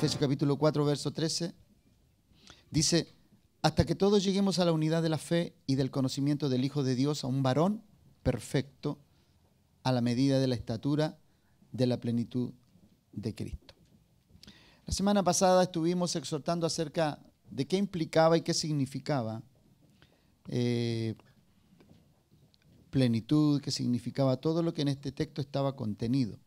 Efesios capítulo 4, verso 13, dice, hasta que todos lleguemos a la unidad de la fe y del conocimiento del Hijo de Dios, a un varón perfecto, a la medida de la estatura de la plenitud de Cristo. La semana pasada estuvimos exhortando acerca de qué implicaba y qué significaba eh, plenitud, qué significaba todo lo que en este texto estaba contenido.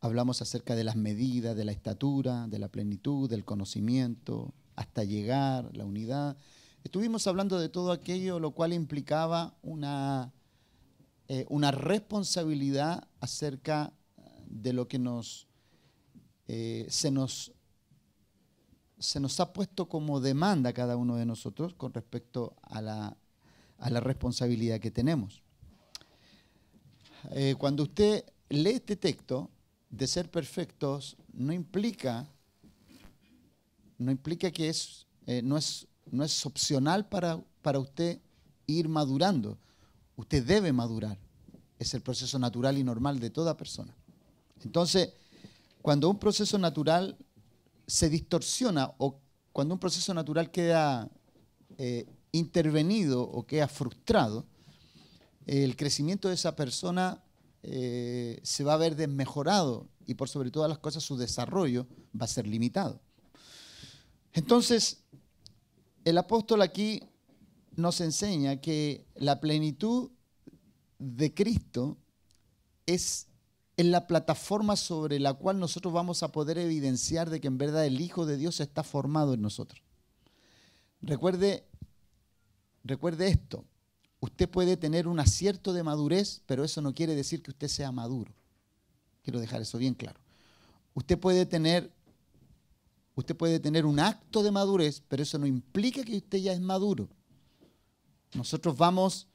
Hablamos acerca de las medidas, de la estatura, de la plenitud, del conocimiento, hasta llegar, la unidad. Estuvimos hablando de todo aquello, lo cual implicaba una, eh, una responsabilidad acerca de lo que nos, eh, se, nos, se nos ha puesto como demanda cada uno de nosotros con respecto a la, a la responsabilidad que tenemos. Eh, cuando usted lee este texto, de ser perfectos no implica, no implica que es, eh, no, es, no es opcional para, para usted ir madurando. Usted debe madurar. Es el proceso natural y normal de toda persona. Entonces, cuando un proceso natural se distorsiona o cuando un proceso natural queda eh, intervenido o queda frustrado, el crecimiento de esa persona eh, se va a ver desmejorado y por sobre todas las cosas su desarrollo va a ser limitado. Entonces, el apóstol aquí nos enseña que la plenitud de Cristo es en la plataforma sobre la cual nosotros vamos a poder evidenciar de que en verdad el Hijo de Dios está formado en nosotros. Recuerde, recuerde esto, Usted puede tener un acierto de madurez, pero eso no quiere decir que usted sea maduro. Quiero dejar eso bien claro. Usted puede tener, usted puede tener un acto de madurez, pero eso no implica que usted ya es maduro. Nosotros vamos,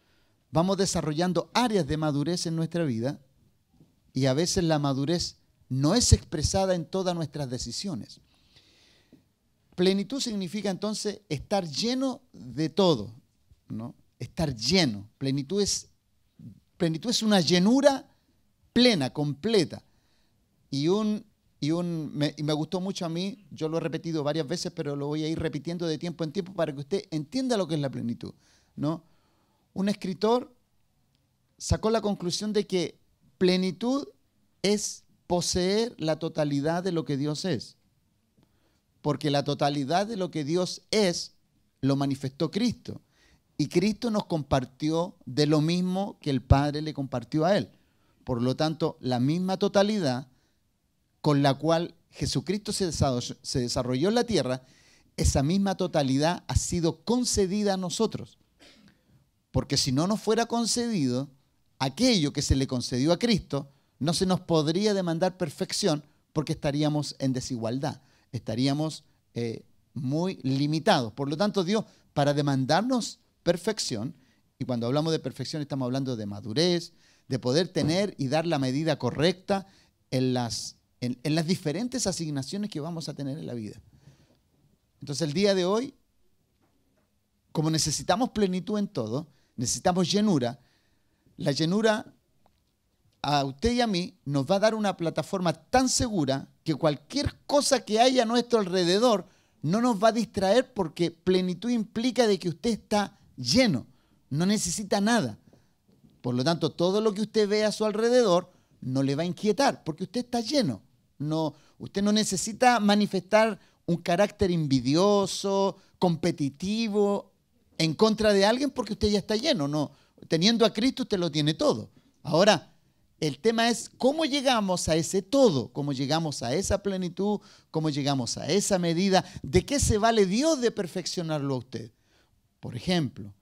vamos desarrollando áreas de madurez en nuestra vida y a veces la madurez no es expresada en todas nuestras decisiones. Plenitud significa entonces estar lleno de todo, ¿no? estar lleno. Plenitud es, plenitud es una llenura plena, completa. Y, un, y, un, me, me gustó mucho a mí, yo lo he repetido varias veces, pero lo voy a ir repitiendo de tiempo en tiempo para que usted entienda lo que es la plenitud. ¿no? Un escritor sacó la conclusión de que plenitud es poseer la totalidad de lo que Dios es. Porque la totalidad de lo que Dios es lo manifestó Cristo. Y Cristo nos compartió de lo mismo que el Padre le compartió a Él. Por lo tanto, la misma totalidad con la cual Jesucristo se desarrolló en la tierra, esa misma totalidad ha sido concedida a nosotros. Porque si no nos fuera concedido, aquello que se le concedió a Cristo, no se nos podría demandar perfección porque estaríamos en desigualdad, estaríamos eh, muy limitados. Por lo tanto, Dios, para demandarnos perfección, y cuando hablamos de perfección estamos hablando de madurez, de poder tener y dar la medida correcta en las, en, las diferentes asignaciones que vamos a tener en la vida. Entonces el día de hoy, como necesitamos plenitud en todo, necesitamos llenura, la llenura a usted y a mí nos va a dar una plataforma tan segura que cualquier cosa que haya a nuestro alrededor no nos va a distraer porque plenitud implica de que usted está lleno, no necesita nada. Por lo tanto, todo lo que usted ve a su alrededor no le va a inquietar, porque usted está lleno. No, usted no necesita manifestar un carácter envidioso, competitivo, en contra de alguien porque usted ya está lleno. No, teniendo a Cristo usted lo tiene todo. Ahora, el tema es cómo llegamos a ese todo, cómo llegamos a esa plenitud, cómo llegamos a esa medida, de qué se vale Dios de perfeccionarlo a usted. Por ejemplo,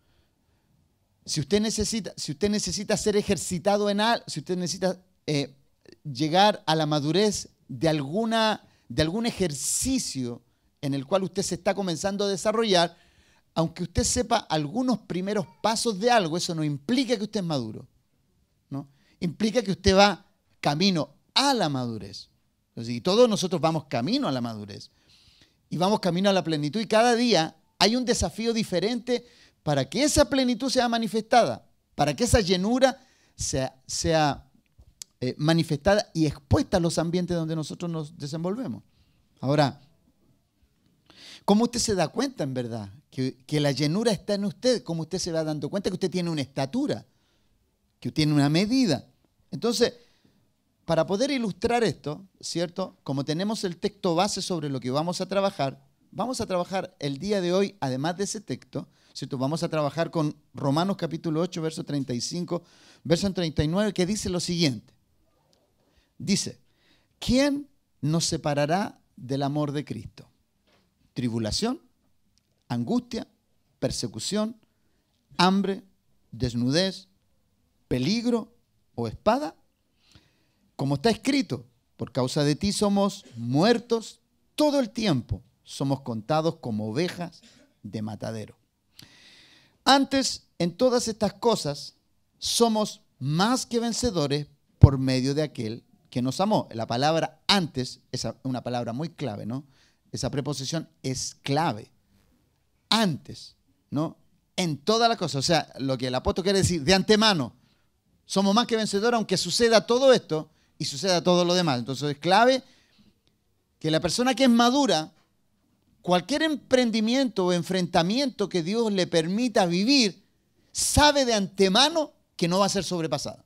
si usted necesita, si usted necesita ser ejercitado en algo, si usted necesita eh, llegar a la madurez de, alguna, de algún ejercicio en el cual usted se está comenzando a desarrollar, aunque usted sepa algunos primeros pasos de algo, eso no implica que usted es maduro. ¿no? Implica que usted va camino a la madurez. Y todos nosotros vamos camino a la madurez. Y vamos camino a la plenitud. Y cada día hay un desafío diferente para que esa plenitud sea manifestada, para que esa llenura sea, eh, manifestada y expuesta a los ambientes donde nosotros nos desenvolvemos. Ahora, ¿cómo usted se da cuenta en verdad que, la llenura está en usted? ¿Cómo usted se va dando cuenta que usted tiene una estatura? Que usted tiene una medida. Entonces, para poder ilustrar esto, ¿cierto? Como tenemos el texto base sobre lo que vamos a trabajar, vamos a trabajar el día de hoy, además de ese texto, ¿cierto? Vamos a trabajar con Romanos capítulo 8, verso 35, verso 39, que dice lo siguiente. Dice, ¿quién nos separará del amor de Cristo? Tribulación, angustia, persecución, hambre, desnudez, peligro o espada como está escrito, por causa de ti somos muertos todo el tiempo, somos contados como ovejas de matadero. Antes, en todas estas cosas, somos más que vencedores por medio de aquel que nos amó. La palabra antes es una palabra muy clave, ¿no? Esa preposición es clave. Antes, ¿no? En todas las cosas. O sea, lo que el apóstol quiere decir, de antemano, somos más que vencedores, aunque suceda todo esto, y suceda todo lo demás. Entonces es clave que la persona que es madura, cualquier emprendimiento o enfrentamiento que Dios le permita vivir, sabe de antemano que no va a ser sobrepasado.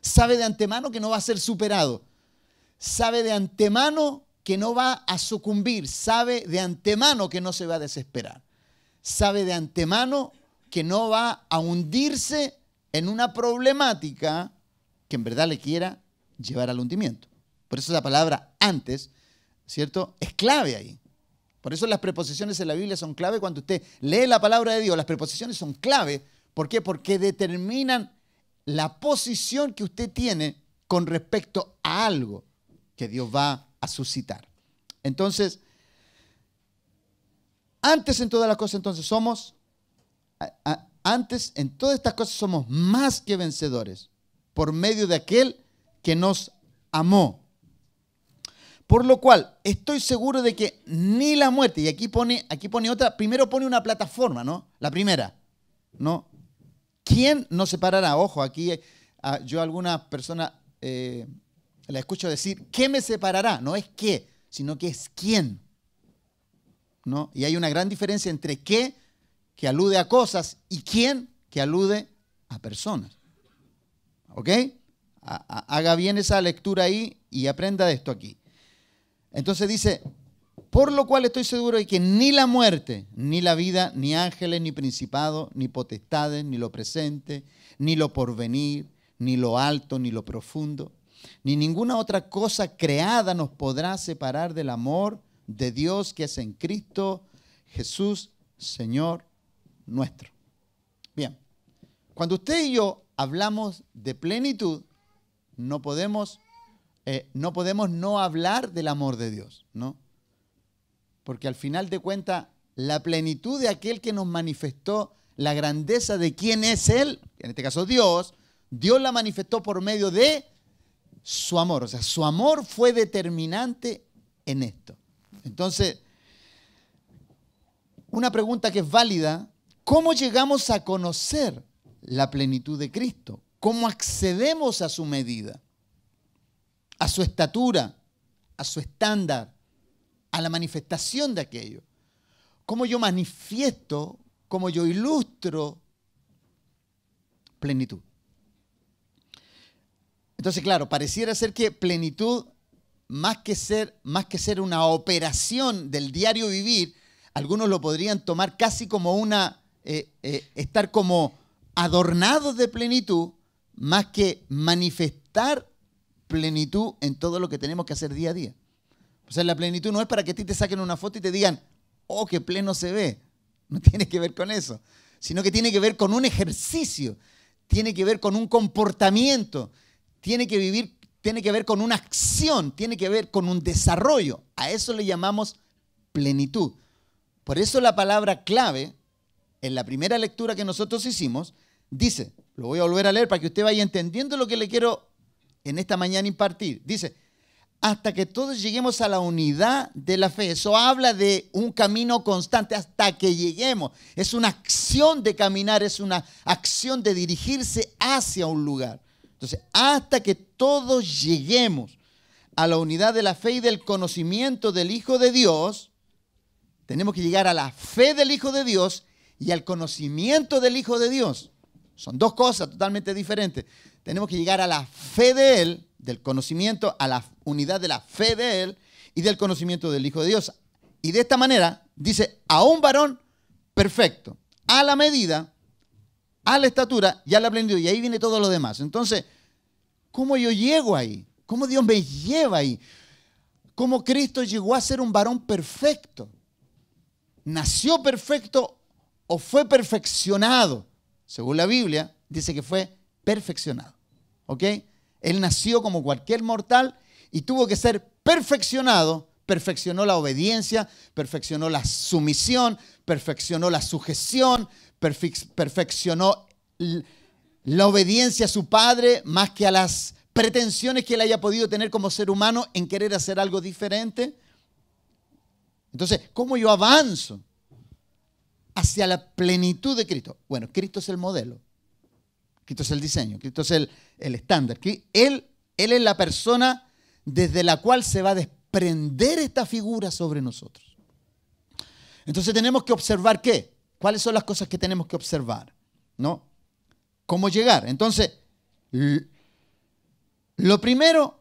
Sabe de antemano que no va a ser superado. Sabe de antemano que no va a sucumbir. Sabe de antemano que no se va a desesperar. Sabe de antemano que no va a hundirse en una problemática que en verdad le quiera llevar al hundimiento. Por eso la palabra antes, ¿cierto? Es clave ahí. Por eso las preposiciones en la Biblia son clave cuando usted lee la palabra de Dios. Las preposiciones son clave. ¿Por qué? Porque determinan la posición que usted tiene con respecto a algo que Dios va a suscitar. Entonces, antes en todas las cosas, entonces somos, antes en todas estas cosas somos más que vencedores por medio de aquel que nos amó. Por lo cual, estoy seguro de que ni la muerte, y aquí pone, aquí pone otra, primero pone una plataforma, ¿no? La primera, ¿no? ¿Quién nos separará? Ojo, aquí ah, yo algunas personas eh, la escucho decir, ¿qué me separará? No es qué, sino que es quién. ¿No? Y hay una gran diferencia entre qué, que alude a cosas, y quién, que alude a personas. ¿Ok? haga bien esa lectura ahí y aprenda de esto aquí. Entonces dice, por lo cual estoy seguro de que ni la muerte, ni la vida, ni ángeles, ni principados, ni potestades, ni lo presente, ni lo porvenir, ni lo alto, ni lo profundo, ni ninguna otra cosa creada nos podrá separar del amor de Dios que es en Cristo Jesús, Señor nuestro. Bien, cuando usted y yo hablamos de plenitud, no podemos, eh, no podemos no hablar del amor de Dios, ¿no? Porque al final de cuentas, la plenitud de aquel que nos manifestó la grandeza de quién es Él, en este caso Dios, Dios la manifestó por medio de su amor. O sea, su amor fue determinante en esto. Entonces, una pregunta que es válida, ¿cómo llegamos a conocer la plenitud de Cristo? ¿Cómo accedemos a su medida? A su estatura, a su estándar, a la manifestación de aquello. ¿Cómo yo manifiesto, cómo yo ilustro plenitud? Entonces, claro, pareciera ser que plenitud, más que ser, más que ser una operación del diario vivir, algunos lo podrían tomar casi como una, eh, eh, estar como adornados de plenitud, más que manifestar plenitud en todo lo que tenemos que hacer día a día. O sea, la plenitud no es para que a ti te saquen una foto y te digan, oh, qué pleno se ve. No tiene que ver con eso, sino que tiene que ver con un ejercicio, tiene que ver con un comportamiento, tiene que vivir, tiene que ver con una acción, tiene que ver con un desarrollo. A eso le llamamos plenitud. Por eso la palabra clave en la primera lectura que nosotros hicimos dice, lo voy a volver a leer para que usted vaya entendiendo lo que le quiero en esta mañana impartir. Dice, hasta que todos lleguemos a la unidad de la fe. Eso habla de un camino constante hasta que lleguemos. Es una acción de caminar, es una acción de dirigirse hacia un lugar. Entonces, hasta que todos lleguemos a la unidad de la fe y del conocimiento del Hijo de Dios, tenemos que llegar a la fe del Hijo de Dios y al conocimiento del Hijo de Dios. Son dos cosas totalmente diferentes. Tenemos que llegar a la fe de Él, del conocimiento, a la unidad de la fe de Él y del conocimiento del Hijo de Dios. Y de esta manera dice, a un varón perfecto, a la medida, a la estatura y a la plenitud. Y ahí viene todo lo demás. Entonces, ¿cómo yo llego ahí? ¿Cómo Dios me lleva ahí? ¿Cómo Cristo llegó a ser un varón perfecto? ¿Nació perfecto o fue perfeccionado? Según la Biblia, dice que fue perfeccionado. ¿Ok? Él nació como cualquier mortal y tuvo que ser perfeccionado. Perfeccionó la obediencia, perfeccionó la sumisión, perfeccionó la sujeción, perfeccionó la obediencia a su padre más que a las pretensiones que él haya podido tener como ser humano en querer hacer algo diferente. Entonces, ¿cómo yo avanzo hacia la plenitud de Cristo? Bueno, Cristo es el modelo. Cristo es el diseño, Cristo es el, estándar. Él, él es la persona desde la cual se va a desprender esta figura sobre nosotros. Entonces tenemos que observar qué, cuáles son las cosas que tenemos que observar, ¿no? ¿Cómo llegar? Entonces, lo primero,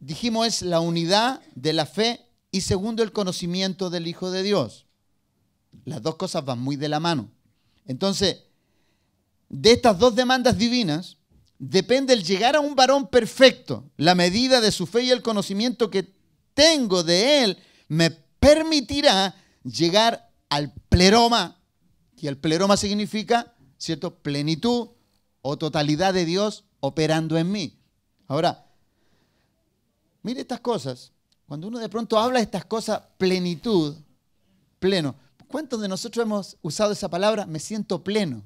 dijimos, es la unidad de la fe y segundo, el conocimiento del Hijo de Dios. Las dos cosas van muy de la mano. Entonces, de estas dos demandas divinas depende el llegar a un varón perfecto. La medida de su fe y el conocimiento que tengo de él me permitirá llegar al pleroma, y el pleroma significa, ¿cierto?, plenitud o totalidad de Dios operando en mí. Ahora, mire estas cosas. Cuando uno de pronto habla de estas cosas, plenitud, pleno. ¿Cuántos de nosotros hemos usado esa palabra? Me siento pleno.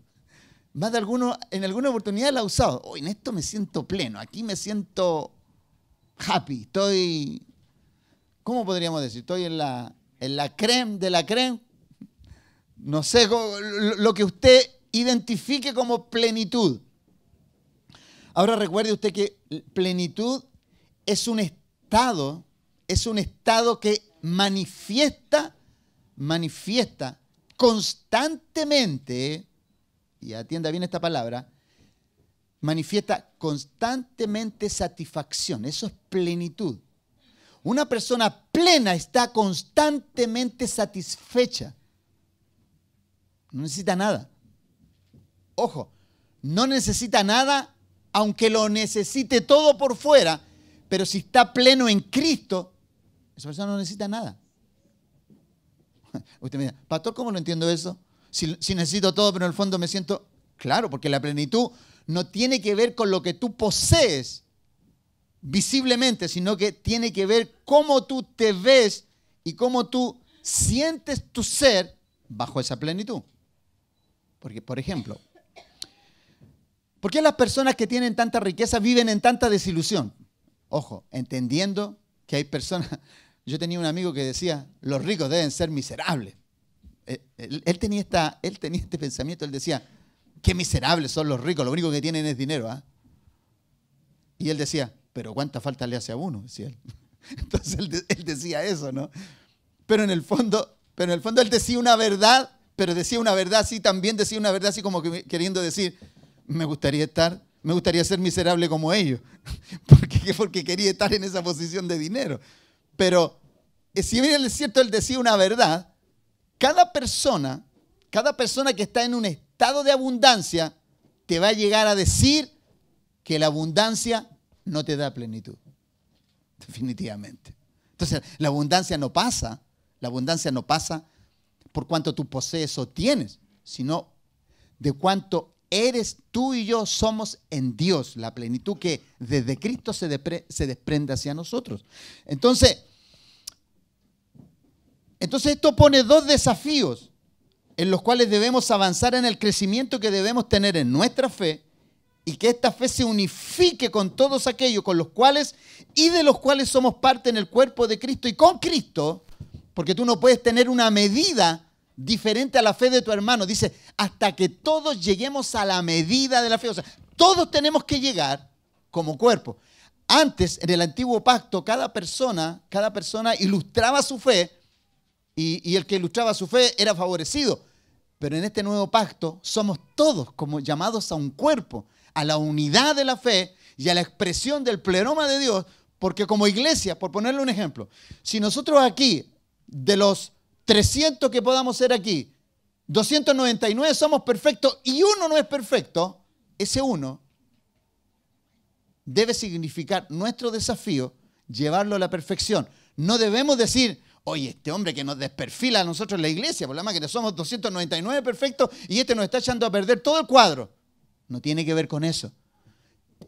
Más de alguno, en alguna oportunidad la ha usado. Hoy en esto me siento pleno, aquí me siento happy, estoy, ¿cómo podríamos decir? Estoy en la, en la creme de la creme. No sé, lo que usted identifique como plenitud. Ahora recuerde usted que plenitud es un estado, es un estado que manifiesta, manifiesta constantemente y atienda bien esta palabra, manifiesta constantemente satisfacción. Eso es plenitud. Una persona plena está constantemente satisfecha. No necesita nada. Ojo, no necesita nada aunque lo necesite todo por fuera, pero si está pleno en Cristo, esa persona no necesita nada. Usted me dice, pastor, ¿cómo no entiendo eso? si, necesito todo, pero en el fondo me siento, claro, porque la plenitud no tiene que ver con lo que tú posees visiblemente, sino que tiene que ver cómo tú te ves y cómo tú sientes tu ser bajo esa plenitud. Porque, por ejemplo, ¿por qué las personas que tienen tanta riqueza viven en tanta desilusión? Ojo, entendiendo que hay personas, yo tenía un amigo que decía, los ricos deben ser miserables. Eh, él, tenía esta, él tenía este pensamiento, él decía, qué miserables son los ricos, lo único que tienen es dinero. ¿ah? Y él decía, pero ¿cuánta falta le hace a uno? Decía él. Entonces él, decía eso, ¿no? Pero en el fondo, pero en el fondo él decía una verdad, pero decía una verdad así, también decía una verdad así como queriendo decir, me gustaría estar, me gustaría ser miserable como ellos. porque, porque quería estar en esa posición de dinero. Pero eh, si bien es cierto, él decía una verdad, cada persona, cada persona que está en un estado de abundancia, te va a llegar a decir que la abundancia no te da plenitud. Definitivamente. Entonces, la abundancia no pasa, la abundancia no pasa por cuánto tú posees o tienes, sino de cuánto eres tú y yo somos en Dios, la plenitud que desde Cristo se, se desprende hacia nosotros. Entonces, entonces esto pone dos desafíos en los cuales debemos avanzar en el crecimiento que debemos tener en nuestra fe y que esta fe se unifique con todos aquellos con los cuales y de los cuales somos parte en el cuerpo de Cristo y con Cristo, porque tú no puedes tener una medida diferente a la fe de tu hermano. Dice, hasta que todos lleguemos a la medida de la fe. O sea, todos tenemos que llegar como cuerpo. Antes, en el antiguo pacto, cada persona, cada persona ilustraba su fe y, y el que ilustraba su fe era favorecido. Pero en este nuevo pacto somos todos como llamados a un cuerpo, a la unidad de la fe y a la expresión del pleroma de Dios, porque como iglesia, por ponerle un ejemplo, si nosotros aquí, de los 300 que podamos ser aquí, 299 somos perfectos y uno no es perfecto, ese uno debe significar nuestro desafío llevarlo a la perfección. No debemos decir, oye, este hombre que nos desperfila a nosotros en la iglesia, por la que somos 299 perfectos y este nos está echando a perder todo el cuadro. No tiene que ver con eso.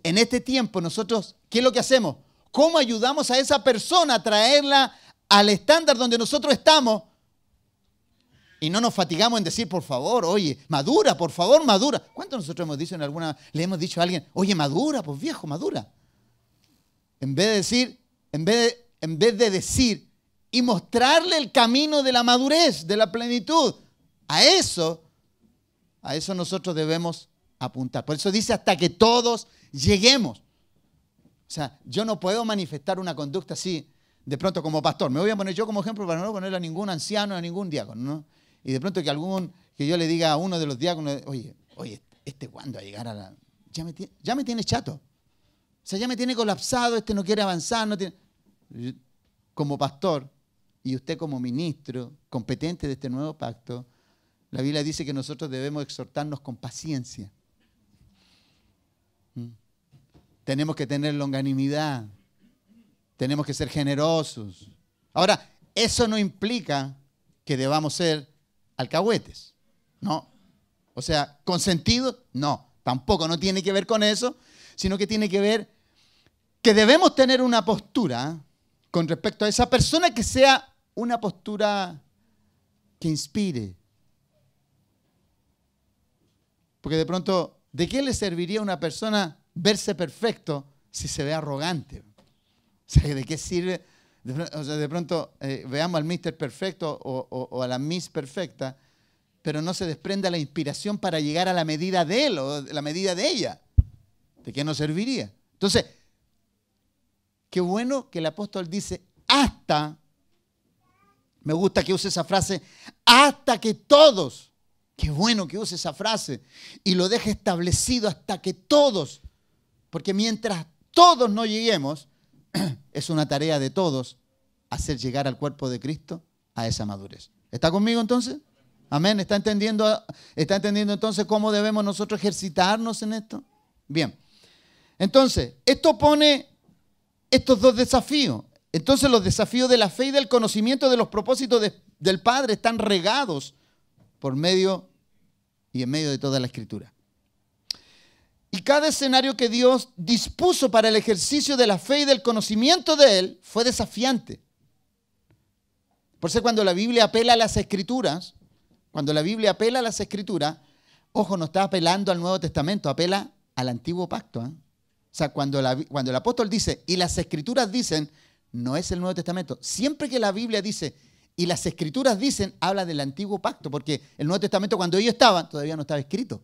En este tiempo nosotros, ¿qué es lo que hacemos? ¿Cómo ayudamos a esa persona a traerla al estándar donde nosotros estamos y no nos fatigamos en decir, por favor, oye, madura, por favor, madura. ¿Cuántos nosotros hemos dicho en alguna, le hemos dicho a alguien, oye, madura, pues viejo, madura? En vez de decir, en vez de, en vez de decir y mostrarle el camino de la madurez, de la plenitud, a eso, a eso nosotros debemos apuntar. Por eso dice hasta que todos lleguemos. O sea, yo no puedo manifestar una conducta así de pronto como pastor. Me voy a poner yo como ejemplo para no ponerle a ningún anciano, a ningún diácono, ¿no? Y de pronto que algún, que yo le diga a uno de los diáconos, oye, oye, ¿este cuándo a llegar a la... Ya me, ya me tiene chato. O sea, ya me tiene colapsado, este no quiere avanzar, no tiene... Como pastor y usted como ministro competente de este nuevo pacto, la Biblia dice que nosotros debemos exhortarnos con paciencia. ¿Mm? Tenemos que tener longanimidad. Tenemos que ser generosos. Ahora, eso no implica que debamos ser alcahuetes. No. O sea, consentido, no. Tampoco no tiene que ver con eso, sino que tiene que ver que debemos tener una postura con respecto a esa persona que sea una postura que inspire. Porque de pronto, ¿de qué le serviría a una persona verse perfecto si se ve arrogante? O sea, ¿de qué sirve? O sea, de pronto eh, veamos al Mister perfecto o, a la Miss perfecta, pero no se desprenda la inspiración para llegar a la medida de él o la medida de ella. ¿De qué nos serviría? Entonces, qué bueno que el apóstol dice hasta, me gusta que use esa frase, hasta que todos, qué bueno que use esa frase y lo deje establecido hasta que todos, porque mientras todos no lleguemos, es una tarea de todos hacer llegar al cuerpo de Cristo a esa madurez. ¿Está conmigo entonces? Amén. ¿Está entendiendo, ¿Está entendiendo entonces cómo debemos nosotros ejercitarnos en esto? Bien. Entonces, esto pone estos dos desafíos. Entonces los desafíos de la fe y del conocimiento de los propósitos del Padre están regados por medio y en medio de toda la escritura. Y cada escenario que Dios dispuso para el ejercicio de la fe y del conocimiento de Él fue desafiante. Por eso cuando la Biblia apela a las escrituras, cuando la Biblia apela a las escrituras, ojo, no está apelando al Nuevo Testamento, apela al antiguo pacto. ¿eh? O sea, cuando, cuando el apóstol dice, y las escrituras dicen, no es el Nuevo Testamento. Siempre que la Biblia dice, y las escrituras dicen, habla del antiguo pacto, porque el Nuevo Testamento cuando ellos estaban, todavía no estaba escrito.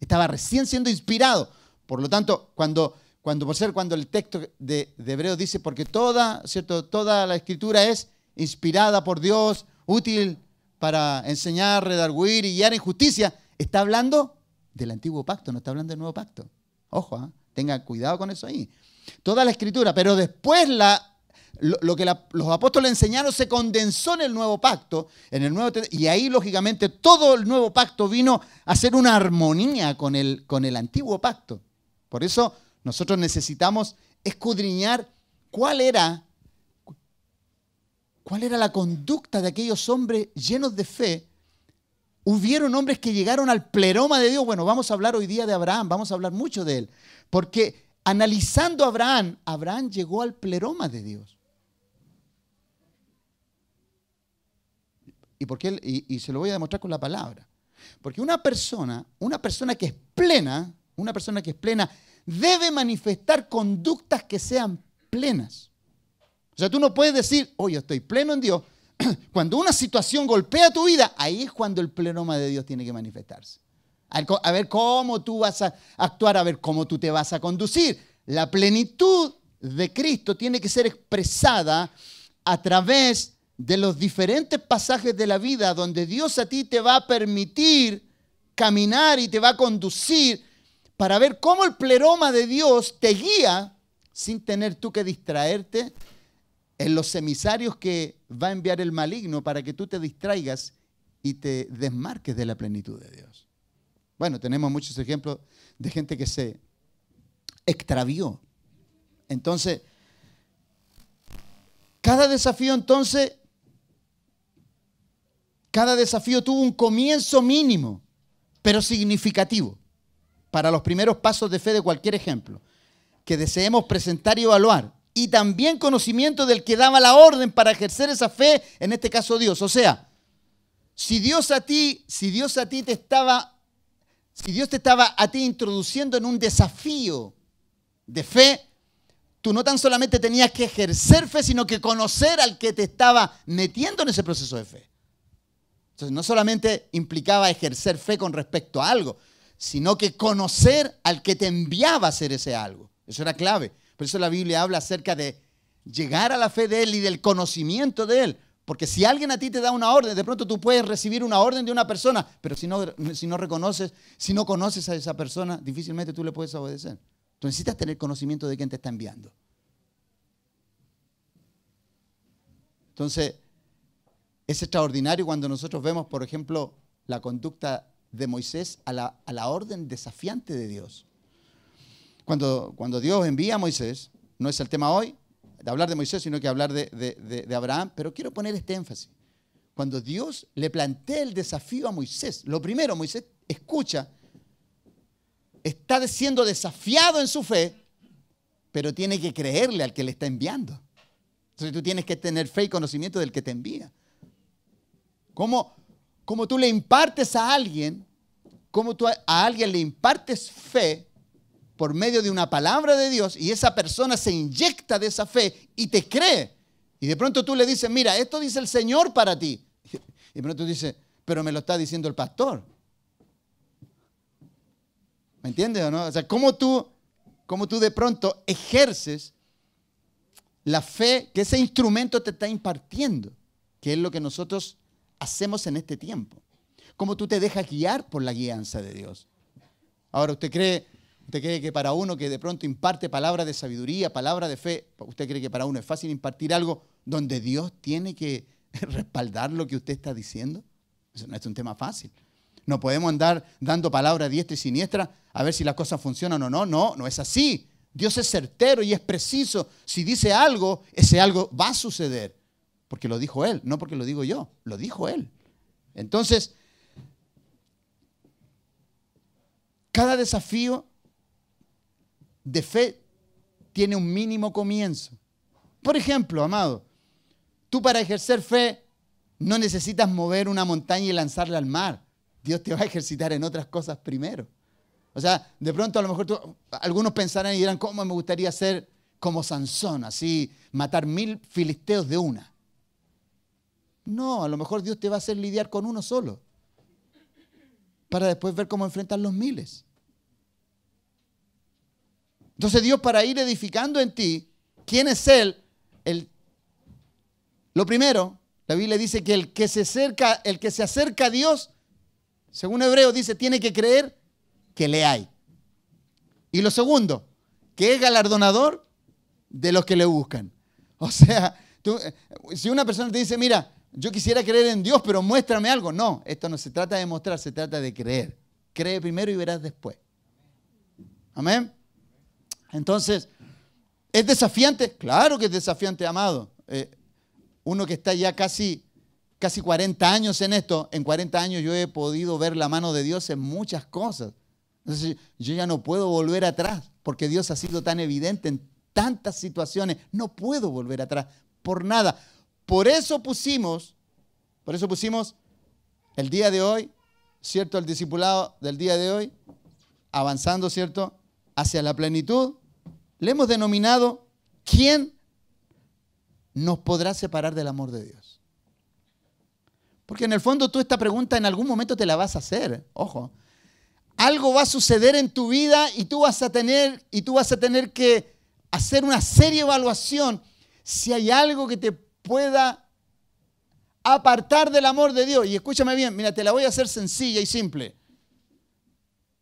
Estaba recién siendo inspirado. Por lo tanto, cuando, cuando por ser cuando el texto de, de dice, porque toda, ¿cierto? toda la escritura es inspirada por Dios, útil para enseñar, redarguir y guiar en justicia, está hablando del antiguo pacto, no está hablando del nuevo pacto. Ojo, ¿eh? tengan cuidado con eso ahí. Toda la escritura, pero después la, lo, que los apóstoles enseñaron se condensó en el nuevo pacto, en el nuevo, y ahí lógicamente todo el nuevo pacto vino a ser una armonía con el, con el antiguo pacto. Por eso nosotros necesitamos escudriñar cuál era cuál era la conducta de aquellos hombres llenos de fe. Hubieron hombres que llegaron al pleroma de Dios. Bueno, vamos a hablar hoy día de Abraham, vamos a hablar mucho de él. Porque analizando a Abraham, Abraham llegó al pleroma de Dios. ¿Y, por y, se lo voy a demostrar con la palabra. Porque una persona, una persona que es plena, una persona que es plena, debe manifestar conductas que sean plenas. O sea, tú no puedes decir, oh, yo estoy pleno en Dios. Cuando una situación golpea tu vida, ahí es cuando el plenoma de Dios tiene que manifestarse. A ver cómo tú vas a actuar, a ver cómo tú te vas a conducir. La plenitud de Cristo tiene que ser expresada a través de los diferentes pasajes de la vida donde Dios a ti te va a permitir caminar y te va a conducir para ver cómo el pleroma de Dios te guía sin tener tú que distraerte en los emisarios que va a enviar el maligno para que tú te distraigas y te desmarques de la plenitud de Dios. Bueno, tenemos muchos ejemplos de gente que se extravió. Entonces, cada desafío entonces, cada desafío tuvo un comienzo mínimo, pero significativo para los primeros pasos de fe de cualquier ejemplo que deseemos presentar y evaluar. Y también conocimiento del que daba la orden para ejercer esa fe, en este caso Dios. O sea, si Dios a ti, si Dios a ti te estaba si Dios te estaba a ti introduciendo en un desafío de fe, tú no tan solamente tenías que ejercer fe, sino que conocer al que te estaba metiendo en ese proceso de fe. Entonces, no solamente implicaba ejercer fe con respecto a algo, sino que conocer al que te enviaba a hacer ese algo. Eso era clave. Por eso la Biblia habla acerca de llegar a la fe de Él y del conocimiento de Él. Porque si alguien a ti te da una orden, de pronto tú puedes recibir una orden de una persona, pero si no, si no reconoces, si no conoces a esa persona, difícilmente tú le puedes obedecer. Tú necesitas tener conocimiento de quién te está enviando. Entonces, es extraordinario cuando nosotros vemos, por ejemplo, la conducta de Moisés a la, orden desafiante de Dios. Cuando, cuando Dios envía a Moisés, no es el tema hoy, de hablar de Moisés, sino que hablar de, Abraham, pero quiero poner este énfasis. Cuando Dios le plantea el desafío a Moisés, lo primero, Moisés escucha, está siendo desafiado en su fe, pero tiene que creerle al que le está enviando. Entonces tú tienes que tener fe y conocimiento del que te envía. ¿Cómo, cómo tú le impartes a alguien, cómo tú a alguien le impartes fe por medio de una palabra de Dios y esa persona se inyecta de esa fe y te cree. Y de pronto tú le dices, mira, esto dice el Señor para ti. Y de pronto tú dices, pero me lo está diciendo el pastor. ¿Me entiendes o no? O sea, ¿cómo tú, cómo tú de pronto ejerces la fe que ese instrumento te está impartiendo? Que es lo que nosotros hacemos en este tiempo. ¿Cómo tú te dejas guiar por la guianza de Dios? Ahora, ¿usted cree ¿Usted cree que para uno que de pronto imparte palabra de sabiduría, palabra de fe, usted cree que para uno es fácil impartir algo donde Dios tiene que respaldar lo que usted está diciendo? Eso no es un tema fácil. No podemos andar dando palabra diestra y siniestra a ver si las cosas funcionan o no. No, no es así. Dios es certero y es preciso. Si dice algo, ese algo va a suceder. Porque lo dijo Él, no porque lo digo yo, lo dijo Él. Entonces, cada desafío de fe tiene un mínimo comienzo. Por ejemplo, amado, tú para ejercer fe no necesitas mover una montaña y lanzarla al mar. Dios te va a ejercitar en otras cosas primero. O sea, de pronto a lo mejor algunos pensarán y dirán, ¿cómo me gustaría ser como Sansón, así matar mil filisteos de una? No, a lo mejor Dios te va a hacer lidiar con uno solo, para después ver cómo enfrentar los miles. Entonces Dios para ir edificando en ti, ¿quién es Él? El, lo primero, la Biblia dice que el que se acerca, el que se acerca a Dios, según Hebreo dice, tiene que creer que le hay. Y lo segundo, que es galardonador de los que le buscan. O sea, si una persona te dice, mira, yo quisiera creer en Dios, pero muéstrame algo. No, esto no se trata de mostrar, se trata de creer. Cree primero y verás después. Amén. Entonces, ¿es desafiante? Claro que es desafiante, amado. Eh, uno que está ya casi, casi 40 años en esto, en 40 años yo he podido ver la mano de Dios en muchas cosas. Entonces, yo ya no puedo volver atrás, porque Dios ha sido tan evidente en tantas situaciones. No puedo volver atrás por nada. Por eso pusimos, por eso pusimos el día de hoy, ¿cierto? El discipulado del día de hoy, avanzando, ¿cierto? Hacia la plenitud, le hemos denominado ¿quién nos podrá separar del amor de Dios? Porque en el fondo tú esta pregunta en algún momento te la vas a hacer, ojo. Algo va a suceder en tu vida y tú vas a tener y tú vas a tener que hacer una seria evaluación si hay algo que te pueda apartar del amor de Dios. Y escúchame bien, mira, te la voy a hacer sencilla y simple.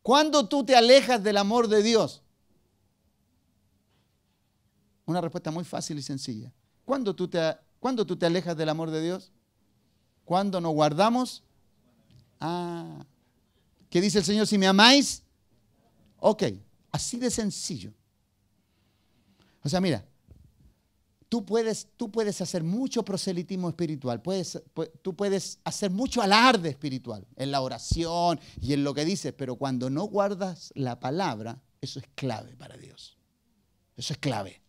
¿Cuándo tú te alejas del amor de Dios? Una respuesta muy fácil y sencilla. ¿Cuándo tú te, ¿cuándo tú te alejas del amor de Dios? ¿Cuándo nos guardamos? Ah, ¿qué dice el Señor? Si me amáis, ok, así de sencillo. O sea, mira, tú puedes, tú puedes hacer mucho proselitismo espiritual, puedes, tú puedes hacer mucho alarde espiritual en la oración y en lo que dices, pero cuando no guardas la palabra, eso es clave para Dios. Eso es clave.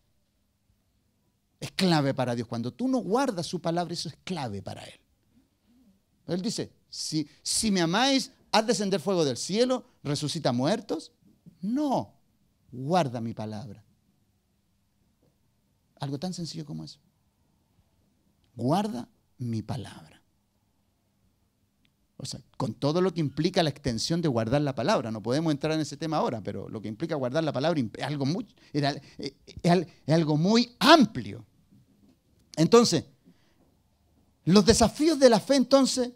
Es clave para Dios. Cuando tú no guardas su palabra, eso es clave para Él. Él dice, si, si me amáis, haz descender fuego del cielo, resucita muertos. No, guarda mi palabra. Algo tan sencillo como eso. Guarda mi palabra. O sea, con todo lo que implica la extensión de guardar la palabra. No podemos entrar en ese tema ahora, pero lo que implica guardar la palabra es algo muy, es algo muy amplio. Entonces, los desafíos de la fe entonces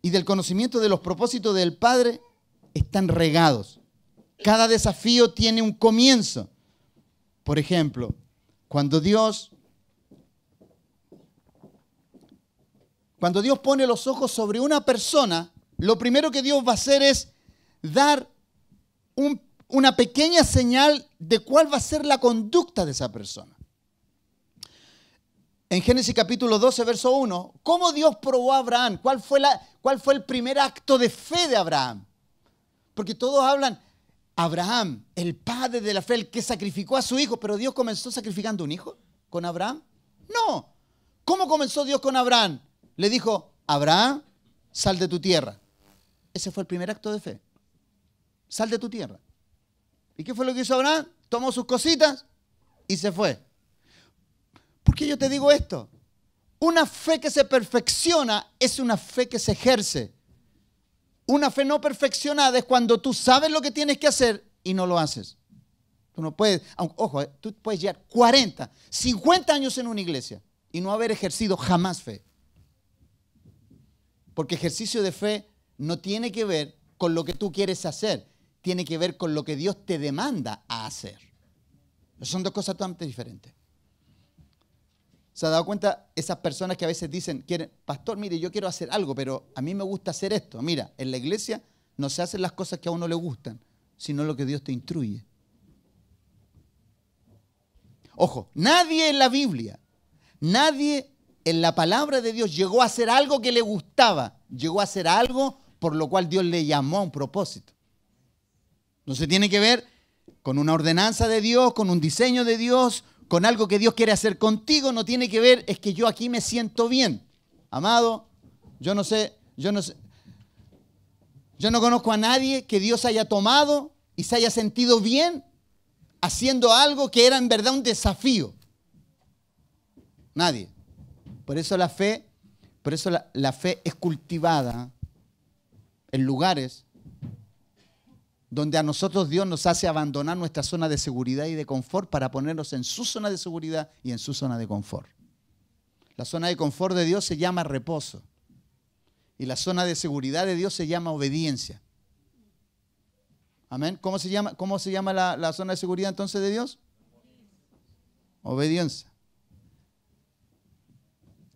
y del conocimiento de los propósitos del Padre están regados. Cada desafío tiene un comienzo. Por ejemplo, cuando Dios cuando Dios pone los ojos sobre una persona, lo primero que Dios va a hacer es dar una pequeña señal de cuál va a ser la conducta de esa persona en Génesis capítulo 12, verso 1, cómo Dios probó a Abraham, cuál fue, la, cuál fue el primer acto de fe de Abraham. Porque todos hablan, Abraham, el padre de la fe, el que sacrificó a su hijo, pero Dios comenzó sacrificando un hijo con Abraham. No. ¿Cómo comenzó Dios con Abraham? Le dijo, Abraham, sal de tu tierra. Ese fue el primer acto de fe. Sal de tu tierra. ¿Y qué fue lo que hizo Abraham? Tomó sus cositas y se fue. ¿Por qué yo te digo esto? Una fe que se perfecciona es una fe que se ejerce. Una fe no perfeccionada es cuando tú sabes lo que tienes que hacer y no lo haces. Tú no puedes, ojo, eh, tú puedes llevar 40, 50 años en una iglesia y no haber ejercido jamás fe. Porque ejercicio de fe no tiene que ver con lo que tú quieres hacer, tiene que ver con lo que Dios te demanda a hacer. Son dos cosas totalmente diferentes. ¿Se ha dado cuenta esas personas que a veces dicen, quieren, pastor, mire, yo quiero hacer algo, pero a mí me gusta hacer esto? Mira, en la iglesia no se hacen las cosas que a uno le gustan, sino lo que Dios te instruye. Ojo, nadie en la Biblia, nadie en la palabra de Dios llegó a hacer algo que le gustaba, llegó a hacer algo por lo cual Dios le llamó a un propósito. No se tiene que ver con una ordenanza de Dios, con un diseño de Dios, con algo que Dios quiere hacer contigo, no tiene que ver, es que yo aquí me siento bien. Amado, yo no sé, yo no sé. Yo no conozco a nadie que Dios haya tomado y se haya sentido bien haciendo algo que era en verdad un desafío. Nadie. Por eso la fe, por eso la, fe es cultivada en lugares donde a nosotros Dios nos hace abandonar nuestra zona de seguridad y de confort para ponernos en su zona de seguridad y en su zona de confort. La zona de confort de Dios se llama reposo y la zona de seguridad de Dios se llama obediencia. Amén. ¿Cómo se llama, cómo se llama la, la zona de seguridad entonces de Dios? Obediencia.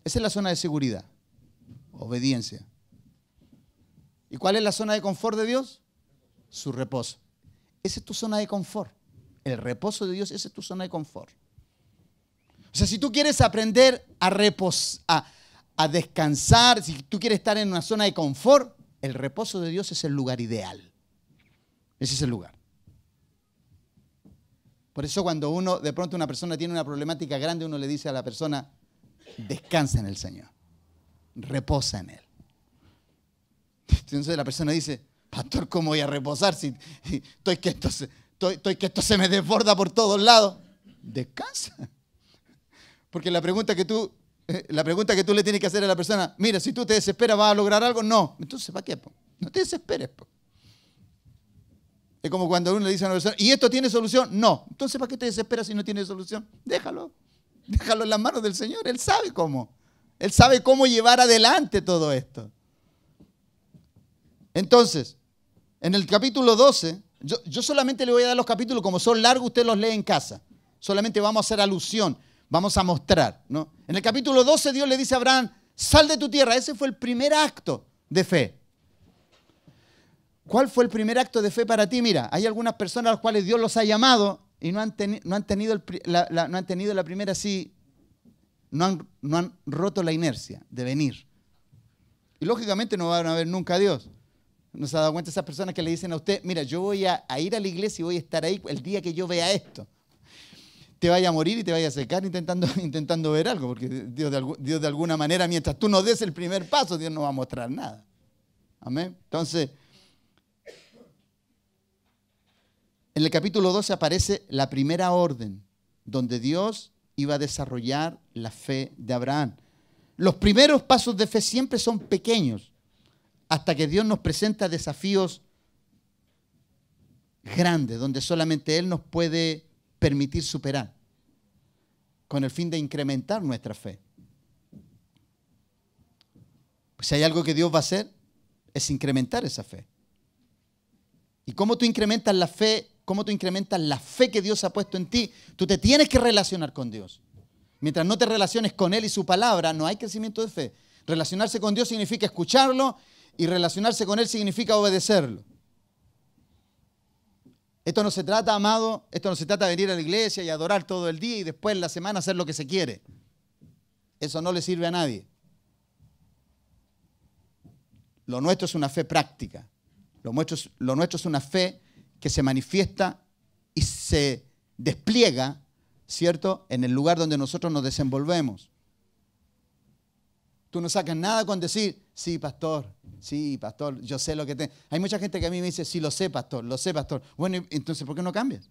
Esa es la zona de seguridad. Obediencia. ¿Y cuál es la zona de confort de Dios? Su reposo. Esa es tu zona de confort. El reposo de Dios, esa es tu zona de confort. O sea, si tú quieres aprender a, a descansar, si tú quieres estar en una zona de confort, el reposo de Dios es el lugar ideal. Ese es el lugar. Por eso cuando uno, de pronto una persona tiene una problemática grande, uno le dice a la persona, descansa en el Señor, reposa en Él. Entonces la persona dice, Pastor, ¿cómo voy a reposar si, estoy, que esto se, me desborda por todos lados? Descansa. Porque la pregunta que tú, eh, la pregunta que tú le tienes que hacer a la persona, mira, si tú te desesperas, ¿vas a lograr algo? No. Entonces, ¿para qué? No te desesperes. Es como cuando uno le dice a una persona, ¿y esto tiene solución? No. Entonces, ¿para qué te desesperas si no tiene solución? Déjalo. Déjalo en las manos del Señor. Él sabe cómo. Él sabe cómo llevar adelante todo esto. Entonces, en el capítulo 12, yo, solamente le voy a dar los capítulos, como son largos, usted los lee en casa. Solamente vamos a hacer alusión, vamos a mostrar. ¿no? En el capítulo 12 Dios le dice a Abraham, sal de tu tierra. Ese fue el primer acto de fe. ¿Cuál fue el primer acto de fe para ti? Mira, hay algunas personas a las cuales Dios los ha llamado y no han, tenido, la, no han tenido la primera así, no han, no han roto la inercia de venir. Y lógicamente no van a ver nunca a Dios. ¿No se ha dado cuenta esas personas que le dicen a usted, mira, yo voy a, ir a la iglesia y voy a estar ahí el día que yo vea esto? Te vaya a morir y te vaya a secar intentando, intentando ver algo, porque Dios de, Dios de alguna manera, mientras tú no des el primer paso, Dios no va a mostrar nada. Amén. Entonces, en el capítulo 12 aparece la primera orden, donde Dios iba a desarrollar la fe de Abraham. Los primeros pasos de fe siempre son pequeños hasta que Dios nos presenta desafíos grandes, donde solamente Él nos puede permitir superar, con el fin de incrementar nuestra fe. Pues si hay algo que Dios va a hacer, es incrementar esa fe. ¿Y cómo tú incrementas la fe? ¿Cómo tú incrementas la fe que Dios ha puesto en ti? Tú te tienes que relacionar con Dios. Mientras no te relaciones con Él y su palabra, no hay crecimiento de fe. Relacionarse con Dios significa escucharlo y relacionarse con Él significa obedecerlo. Esto no se trata, amado, esto no se trata de venir a la iglesia y adorar todo el día y después en la semana hacer lo que se quiere. Eso no le sirve a nadie. Lo nuestro es una fe práctica. Lo nuestro, es, lo nuestro es una fe que se manifiesta y se despliega, ¿cierto?, en el lugar donde nosotros nos desenvolvemos. Tú no sacas nada con decir, sí, pastor, sí, pastor, yo sé lo que te... Hay mucha gente que a mí me dice, sí, lo sé, pastor, lo sé, pastor. Bueno, entonces, ¿por qué no cambias?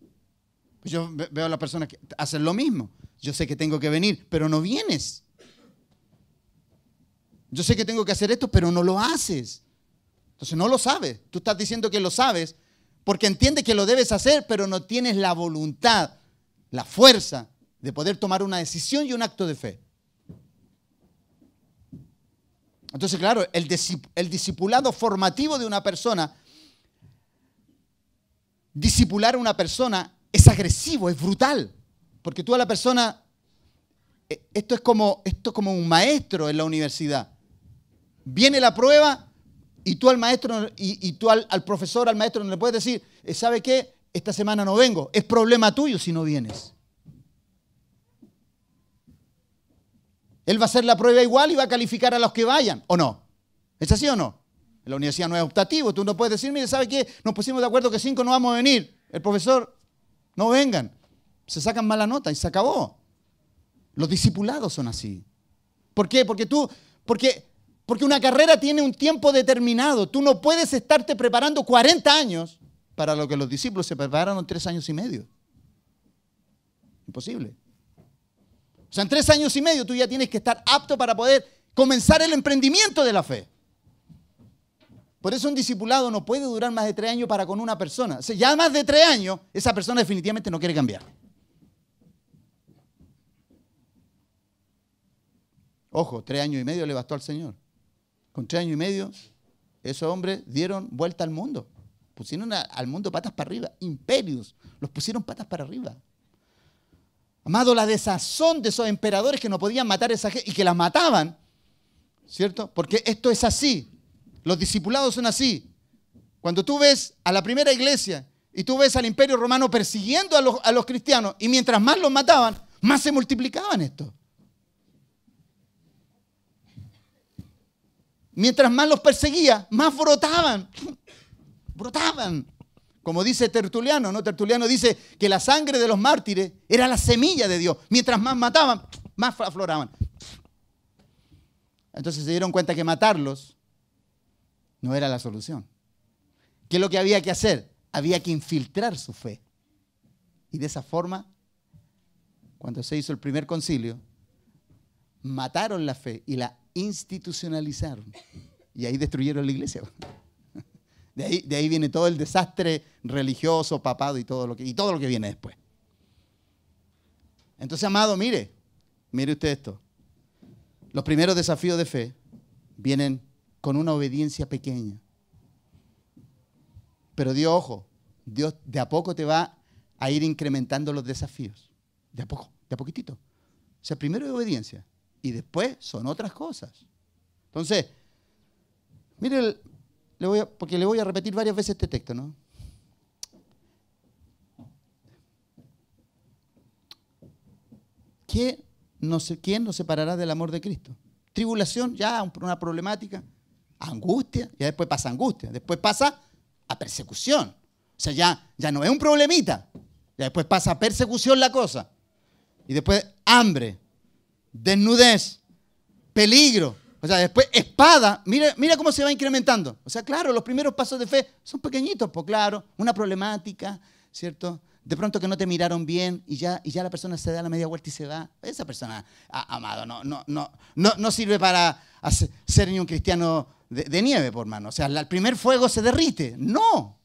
Pues yo veo a las personas que hacen lo mismo. Yo sé que tengo que venir, pero no vienes. Yo sé que tengo que hacer esto, pero no lo haces. Entonces no lo sabes. Tú estás diciendo que lo sabes porque entiendes que lo debes hacer, pero no tienes la voluntad, la fuerza de poder tomar una decisión y un acto de fe. Entonces, claro, el, el discipulado formativo de una persona, discipular a una persona es agresivo, es brutal. Porque tú a la persona, eh, esto es como, esto es como un maestro en la universidad. Viene la prueba y tú al maestro y, tú al, al, profesor, al maestro no le puedes decir, eh, ¿sabe qué? Esta semana no vengo. Es problema tuyo si no vienes. Él va a hacer la prueba igual y va a calificar a los que vayan, ¿o no? ¿Es así o no? La universidad no es optativo, tú no puedes decir, mire, ¿sabe qué? Nos pusimos de acuerdo que cinco no vamos a venir. El profesor, no vengan. Se sacan mala nota y se acabó. Los discipulados son así. ¿Por qué? Porque tú, porque, porque una carrera tiene un tiempo determinado. Tú no puedes estarte preparando 40 años para lo que los discípulos se prepararon tres años y medio. Imposible. Sea, en tres años y medio tú ya tienes que estar apto para poder comenzar el emprendimiento de la fe. Por eso un discipulado no puede durar más de tres años para con una persona. O sea, ya más de tres años, esa persona definitivamente no quiere cambiar. Ojo, tres años y medio le bastó al Señor. Con tres años y medio, esos hombres dieron vuelta al mundo. Pusieron al mundo patas para arriba. Imperios. Los pusieron patas para arriba. Amado, la desazón de esos emperadores que no podían matar a esa gente y que las mataban, ¿cierto? Porque esto es así. Los discipulados son así. Cuando tú ves a la primera iglesia y tú ves al imperio romano persiguiendo a los, a los cristianos y mientras más los mataban, más se multiplicaban estos. Mientras más los perseguía, más brotaban. Brotaban. Como dice Tertuliano, ¿no? Tertuliano dice que la sangre de los mártires era la semilla de Dios. Mientras más mataban, más afloraban. Entonces se dieron cuenta que matarlos no era la solución. ¿Qué es lo que había que hacer? Había que infiltrar su fe. Y de esa forma, cuando se hizo el primer concilio, mataron la fe y la institucionalizaron. Y ahí destruyeron la iglesia. De ahí, de ahí viene todo el desastre religioso, papado y todo, lo que, y todo lo que viene después. Entonces, amado, mire, mire usted esto. Los primeros desafíos de fe vienen con una obediencia pequeña. Pero Dios, ojo, Dios de a poco te va a ir incrementando los desafíos. De a poco, de a poquitito. O sea, primero es obediencia y después son otras cosas. Entonces, mire, porque le voy a repetir varias veces este texto, ¿no? ¿Quién nos separará del amor de Cristo? Tribulación, ya una problemática. Angustia, ya después pasa angustia. Después pasa a persecución. O sea, ya, ya no es un problemita. Ya después pasa a persecución la cosa. Y después hambre, desnudez, peligro. O sea, después espada. Mira, mira cómo se va incrementando. O sea, claro, los primeros pasos de fe son pequeñitos, pues claro. Una problemática, ¿cierto? De pronto que no te miraron bien y ya, y ya la persona se da la media vuelta y se va. Esa persona, amado, no, no, no, no, no sirve para ser ni un cristiano de, nieve, por mano. O sea, el primer fuego se derrite. No.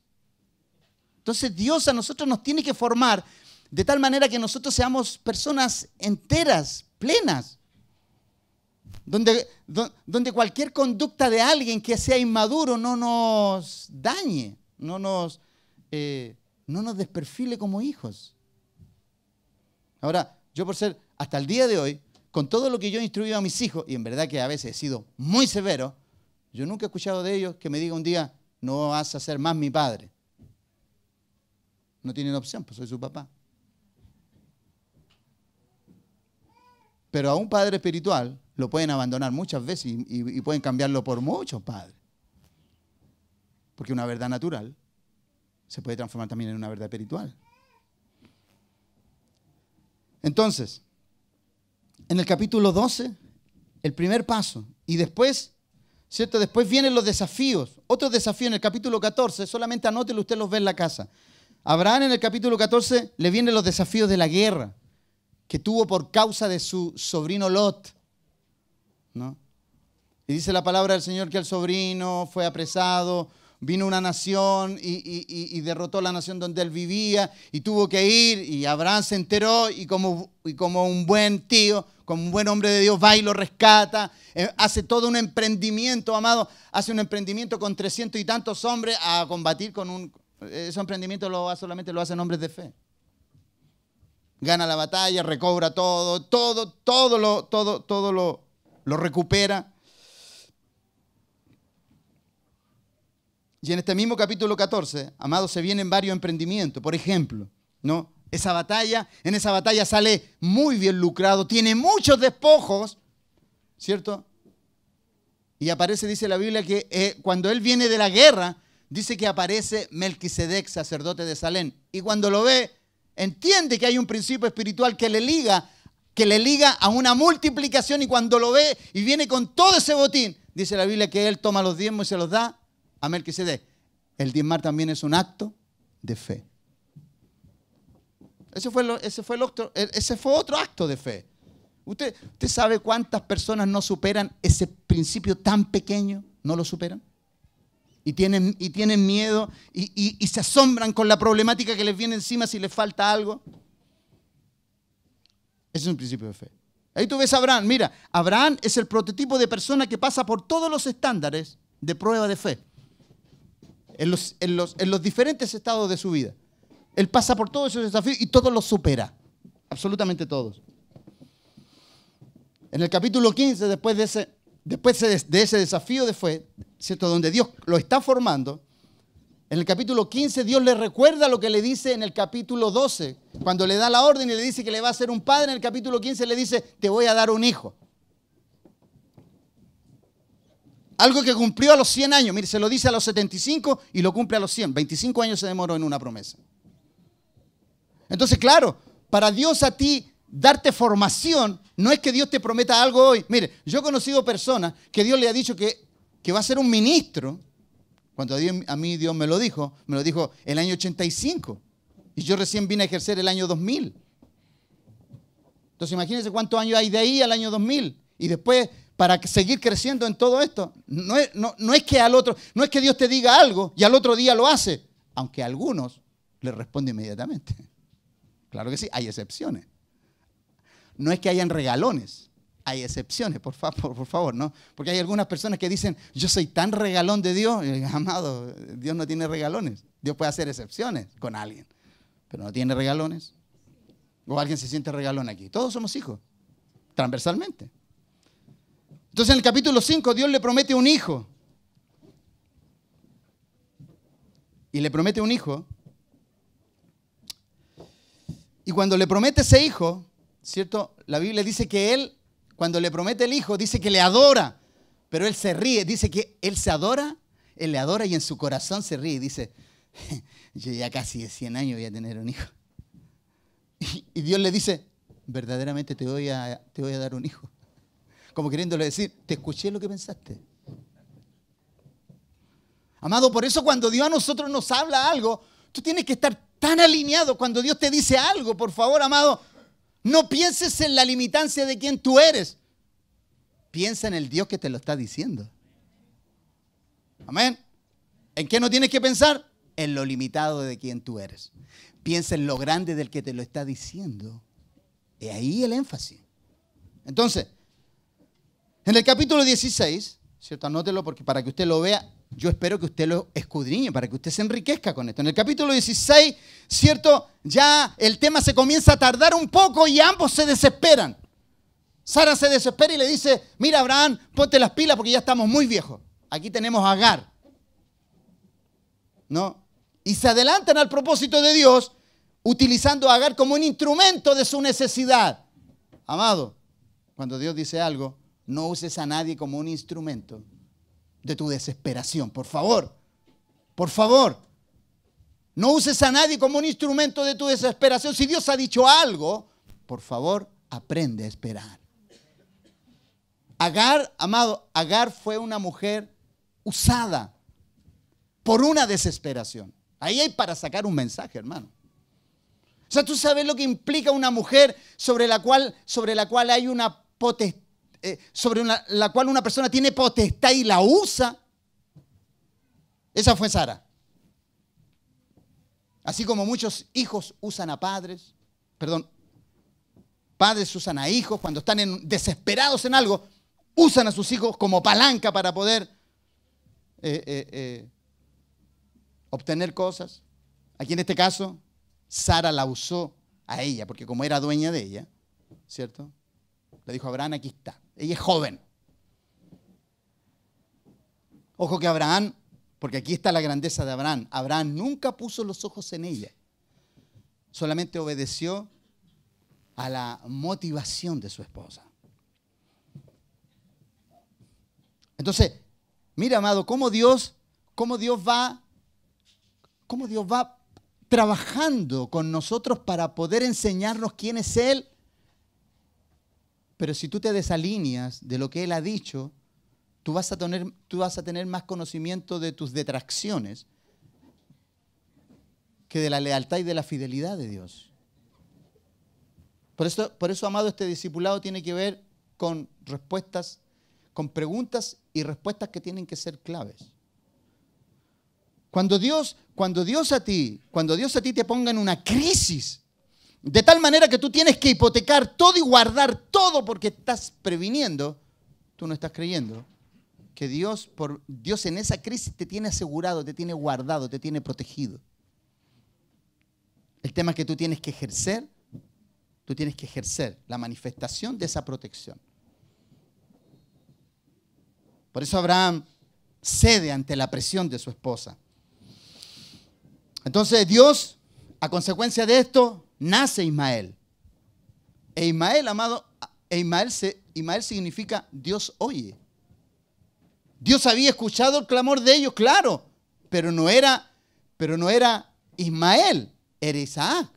Entonces Dios a nosotros nos tiene que formar de tal manera que nosotros seamos personas enteras, plenas. Donde, donde cualquier conducta de alguien que sea inmaduro no nos dañe, no nos, eh, no nos desperfile como hijos. Ahora, yo por ser hasta el día de hoy, con todo lo que yo he instruido a mis hijos, y en verdad que a veces he sido muy severo, yo nunca he escuchado de ellos que me diga un día, no vas a ser más mi padre. No tienen opción, pues soy su papá. Pero a un padre espiritual lo pueden abandonar muchas veces y, pueden cambiarlo por muchos padres. Porque una verdad natural se puede transformar también en una verdad espiritual. Entonces, en el capítulo 12, el primer paso, y después ¿cierto? Después vienen los desafíos. Otro desafío en el capítulo 14, solamente anótelo, usted los ve en la casa. Abraham en el capítulo 14 le vienen los desafíos de la guerra que tuvo por causa de su sobrino Lot. Y dice la palabra del Señor que el sobrino fue apresado, vino una nación y, derrotó la nación donde él vivía y tuvo que ir y Abraham se enteró y como, un buen tío como un buen hombre de Dios, va y lo rescata, eh, hace todo un emprendimiento, amado, hace un emprendimiento con trescientos y tantos hombres a combatir con un... Ese emprendimiento lo, solamente lo hacen hombres de fe. Gana la batalla, recobra todo, todo, todo lo, todo, todo lo, lo recupera. Y en este mismo capítulo 14, amado, se vienen varios emprendimientos. Por ejemplo, ¿no? esa batalla. En esa batalla sale muy bien lucrado, tiene muchos despojos, ¿cierto? Y aparece, dice la Biblia, que eh, cuando él viene de la guerra, dice que aparece Melquisedec, sacerdote de Salén. Y cuando lo ve, entiende que hay un principio espiritual que le liga, que le liga a una multiplicación. Y cuando lo ve y viene con todo ese botín, dice la Biblia que él toma los diezmos y se los da a Melquisedec. El diezmar también es un acto de fe. Ese fue, e, ese fue otro acto de fe. ¿Usted, ¿Usted sabe cuántas personas no superan ese principio tan pequeño? ¿No lo superan? Y tienen, y tienen miedo y, y se asombran con la problemática que les viene encima si les falta algo. Ese es un principio de fe. Ahí tú ves a Abraham. Mira, Abraham es el prototipo de persona que pasa por todos los estándares de prueba de fe. En los, en los, en los diferentes estados de su vida. Él pasa por todos esos desafíos y todos los supera. Absolutamente todos. En el capítulo 15, después de ese, de desafío de fe, ¿cierto? donde Dios lo está formando, en el capítulo 15 Dios le recuerda lo que le dice en el capítulo 12. Cuando le da la orden y le dice que le va a ser un padre, en el capítulo 15 le dice, te voy a dar un hijo. Algo que cumplió a los 100 años. Mire, se lo dice a los 75 y lo cumple a los 100. 25 años se demoró en una promesa. Entonces, claro, para Dios a ti darte formación, no es que Dios te prometa algo hoy. Mire, yo he conocido personas que Dios le ha dicho que, que va a ser un ministro Cuando a mí Dios me lo dijo, me lo dijo el año 85. Y yo recién vine a ejercer el año 2000. Entonces imagínense cuántos años hay de ahí al año 2000. Y después, para seguir creciendo en todo esto, no es, que al otro, no es que Dios te diga algo y al otro día lo hace, aunque a algunos le responde inmediatamente. Claro que sí, hay excepciones. No es que hayan regalones, hay excepciones, por favor, por favor, ¿no? Porque hay algunas personas que dicen, yo soy tan regalón de Dios, amado, Dios no tiene regalones. Dios puede hacer excepciones con alguien, pero no tiene regalones. O alguien se siente regalón aquí. Todos somos hijos, transversalmente. Entonces en el capítulo 5 Dios le promete un hijo. Y le promete un hijo. Y cuando le promete ese hijo, ¿cierto? La Biblia dice que él, cuando le promete el hijo, dice que le adora. Pero él se ríe, dice que él se adora, él le adora y en su corazón se ríe. Dice, ya casi de 100 años voy a tener un hijo. Y, Dios le dice, verdaderamente te voy, a, te voy a dar un hijo. Como queriéndole decir, te escuché lo que pensaste. Amado, por eso cuando Dios a nosotros nos habla algo, tú tienes que estar tan alineado cuando Dios te dice algo. Por favor, amado, no pienses en la limitancia de quien tú eres. Piensa en el Dios que te lo está diciendo. Amén. ¿En qué no tienes que pensar? En lo limitado de quien tú eres. Piensa en lo grande del que te lo está diciendo. Y ahí el énfasis. Entonces, en el capítulo 16, ¿cierto? Anótelo porque para que usted lo vea, yo espero que usted lo escudriñe, para que usted se enriquezca con esto. En el capítulo 16, ¿cierto? Ya el tema se comienza a tardar un poco y ambos se desesperan. Sara se desespera y le dice, mira Abraham, ponte las pilas porque ya estamos muy viejos. Aquí tenemos a Agar. ¿No? y se adelantan al propósito de Dios utilizando a Agar como un instrumento de su necesidad. Amado, cuando Dios dice algo, no uses a nadie como un instrumento de tu desesperación, por favor. Por favor. No uses a nadie como un instrumento de tu desesperación. Si Dios ha dicho algo, por favor, aprende a esperar. Agar, amado, Agar fue una mujer usada por una desesperación. Ahí hay para sacar un mensaje, hermano. O sea, tú sabes lo que implica una mujer sobre la cual, sobre la cual hay una potestad, eh, sobre la cual una persona tiene potestad y la usa. Esa fue Sara. Así como muchos hijos usan a padres, perdón, padres usan a hijos cuando están desesperados en algo, usan a sus hijos como palanca para poder eh, eh, obtener cosas. Aquí en este caso, Sara la usó a ella, porque como era dueña de ella, ¿cierto? Le dijo Abraham, aquí está. Ella es joven. Ojo que Abraham, porque aquí está la grandeza de Abraham, Abraham nunca puso los ojos en ella, solamente obedeció a la motivación de su esposa. Entonces, mira, amado, cómo Dios, cómo Dios va cómo Dios va trabajando con nosotros para poder enseñarnos quién es Él. Pero si tú te desalineas de lo que Él ha dicho, tú vas a tener, tú vas a tener más conocimiento de tus detracciones que de la lealtad y de la fidelidad de Dios. Por eso, por eso, amado, este discipulado tiene que ver con respuestas, con preguntas y respuestas que tienen que ser claves. Cuando Dios, cuando Dios a ti, cuando Dios a ti te ponga en una crisis, de tal manera que tú tienes que hipotecar todo y guardar todo porque estás previniendo, tú no estás creyendo que Dios, por, Dios en esa crisis te tiene asegurado, te tiene guardado, te tiene protegido. El tema es que tú tienes que ejercer, tú tienes que ejercer la manifestación de esa protección. Por eso Abraham cede ante la presión de su esposa. Entonces Dios, a consecuencia de esto, nace Ismael. E Ismael, amado, e Ismael, significa Dios oye. Dios había escuchado el clamor de ellos, claro, pero no era, pero no era Ismael, era Isaac.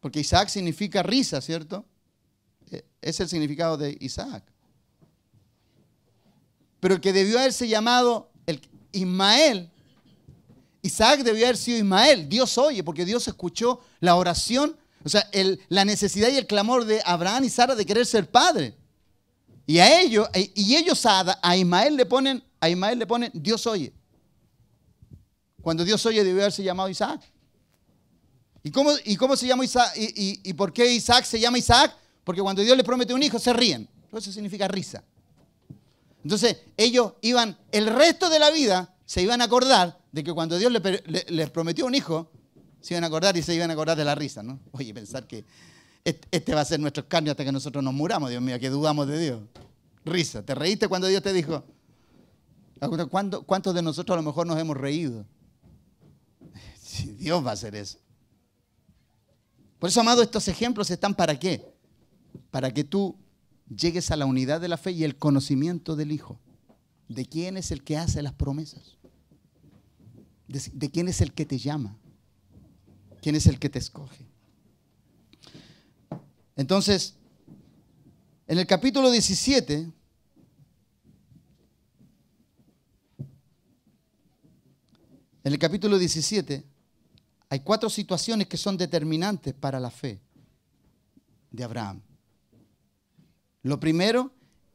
Porque Isaac significa risa, ¿cierto? E, es el significado de Isaac. Pero el que debió haberse llamado el Ismael, Isaac debió haber sido Ismael. Dios oye, porque Dios escuchó la oración, o sea, la necesidad y el clamor de Abraham y Sara de querer ser padre. Y a ellos, y ellos a, Ismael le ponen, a Ismael le ponen, Dios oye. Cuando Dios oye debió haberse llamado Isaac. ¿Y cómo, y cómo se llama Isaac? Y, y, por qué Isaac se llama Isaac? Porque cuando Dios le promete un hijo se ríen. Eso significa risa. Entonces ellos iban, el resto de la vida se iban a acordar de que cuando Dios les prometió un hijo, se iban a acordar y se iban a acordar de la risa, ¿no? Oye, pensar que este va a ser nuestro escarnio hasta que nosotros nos muramos, Dios mío, que dudamos de Dios. Risa, ¿te reíste cuando Dios te dijo? ¿Cuántos de nosotros a lo mejor nos hemos reído? Si Dios va a hacer eso. Por eso, amado, estos ejemplos están para qué? Para que tú llegues a la unidad de la fe y el conocimiento del Hijo. De quién es el que hace las promesas. De, quién es el que te llama. Quién es el que te escoge. Entonces, en el capítulo 17, en el capítulo 17, hay cuatro situaciones que son determinantes para la fe de Abraham. Lo primero,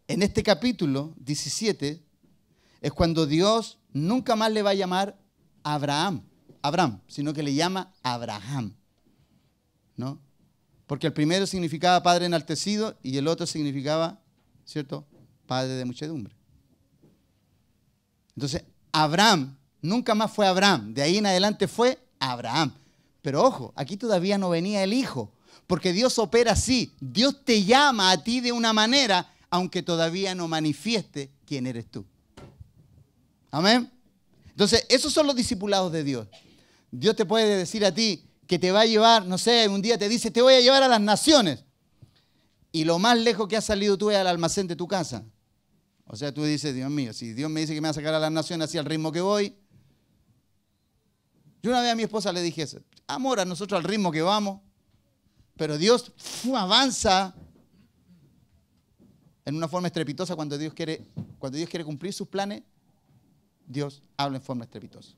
en este capítulo 17, es cuando Dios nunca más le va a llamar Abraham, Abraham, sino que le llama Abraham. ¿No? Porque el primero significaba padre enaltecido y el otro significaba, ¿cierto? Padre de muchedumbre. Entonces, Abraham nunca más fue Abraham, de ahí en adelante fue Abraham. Pero ojo, aquí todavía no venía el hijo, porque Dios opera así. Dios te llama a ti de una manera, aunque todavía no manifieste quién eres tú. Amén. Entonces, esos son los discipulados de Dios. Dios te puede decir a ti que te va a llevar, no sé, un día te dice, te voy a llevar a las naciones. Y lo más lejos que has salido tú es al almacén de tu casa. O sea, tú dices, Dios mío, si Dios me dice que me va a sacar a las naciones así al ritmo que voy, yo una vez a mi esposa le dije eso, amor, a nosotros al ritmo que vamos, pero Dios avanza en una forma estrepitosa cuando Dios, quiere, cuando Dios quiere cumplir sus planes, Dios habla en forma estrepitosa.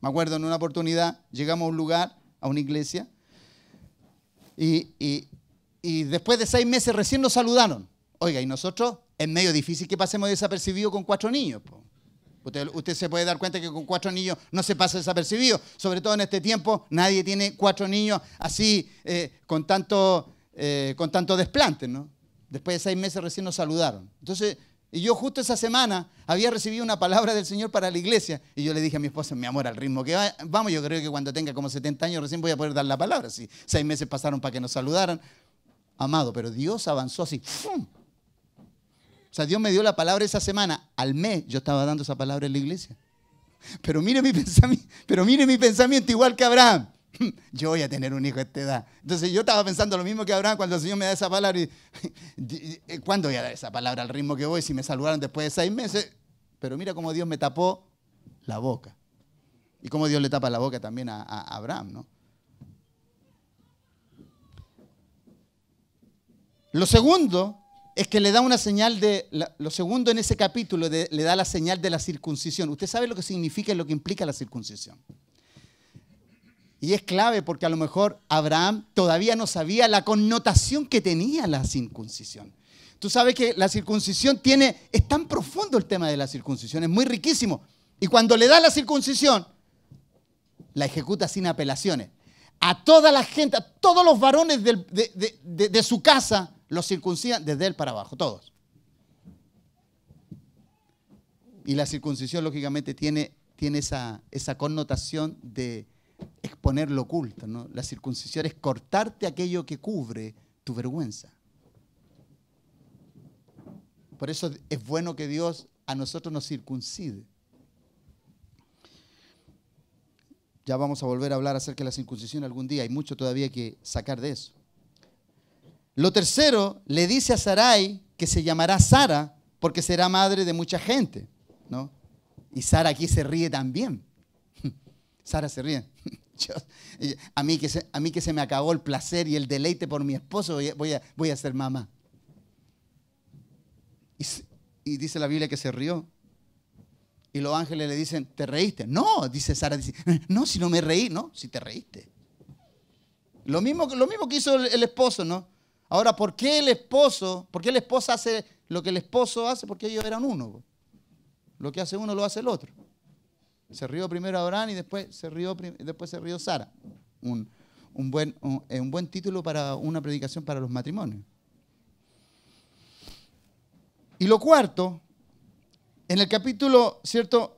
Me acuerdo en una oportunidad, llegamos a un lugar, a una iglesia, y, después de seis meses recién nos saludaron. Oiga, y nosotros es medio difícil que pasemos desapercibido con cuatro niños. Usted, se puede dar cuenta que con cuatro niños no se pasa desapercibido. Sobre todo en este tiempo, nadie tiene cuatro niños así eh, con, tanto, eh, con tanto desplante, ¿no? Después de seis meses recién nos saludaron. Entonces, y yo justo esa semana había recibido una palabra del Señor para la iglesia. Y yo le dije a mi esposa, mi amor, al ritmo que vamos, yo creo que cuando tenga como 70 años recién voy a poder dar la palabra. Si seis meses pasaron para que nos saludaran. Amado, pero Dios avanzó así. O sea, Dios me dio la palabra esa semana. Al mes yo estaba dando esa palabra en la iglesia. Pero mire mi pensamiento, pero mire mi pensamiento igual que Abraham. Yo voy a tener un hijo a esta edad. Entonces yo estaba pensando lo mismo que Abraham cuando el Señor me da esa palabra. Y, ¿Cuándo voy a dar esa palabra al ritmo que voy si me saludaron después de seis meses? Pero mira cómo Dios me tapó la boca. Y cómo Dios le tapa la boca también a, a Abraham, ¿no? Lo segundo es que le da una señal de, lo segundo en ese capítulo, le da la señal de la circuncisión. Usted sabe lo que significa y lo que implica la circuncisión. Y es clave porque a lo mejor Abraham todavía no sabía la connotación que tenía la circuncisión. Tú sabes que la circuncisión tiene, es tan profundo el tema de la circuncisión, es muy riquísimo. Y cuando le da la circuncisión, la ejecuta sin apelaciones. A toda la gente, a todos los varones de, de su casa, los circuncidan desde él para abajo, todos. Y la circuncisión, lógicamente, tiene, tiene esa, esa connotación de exponer lo oculto. ¿no? La circuncisión es cortarte aquello que cubre tu vergüenza. Por eso es bueno que Dios a nosotros nos circuncide. Ya vamos a volver a hablar acerca de la circuncisión algún día. Hay mucho todavía que sacar de eso. Lo tercero, le dice a Sarai que se llamará Sara porque será madre de mucha gente, ¿no? Y Sara aquí se ríe también. Sara se ríe. a, mí que se, a mí que se me acabó el placer y el deleite por mi esposo, voy a, voy a, ser mamá. Y, dice la Biblia que se rió. Y los ángeles le dicen, ¿te reíste? No, dice Sara, no, si no me reí, no, si te reíste. Lo mismo, lo mismo que hizo el, esposo, ¿no? Ahora, ¿por qué el esposo, por qué la esposa hace lo que el esposo hace? Porque ellos eran uno. Lo que hace uno lo hace el otro. Se rió primero Abraham y después se rió, después se Sara. Un, buen, un buen título para una predicación para los matrimonios. Y lo cuarto, en el capítulo, ¿cierto?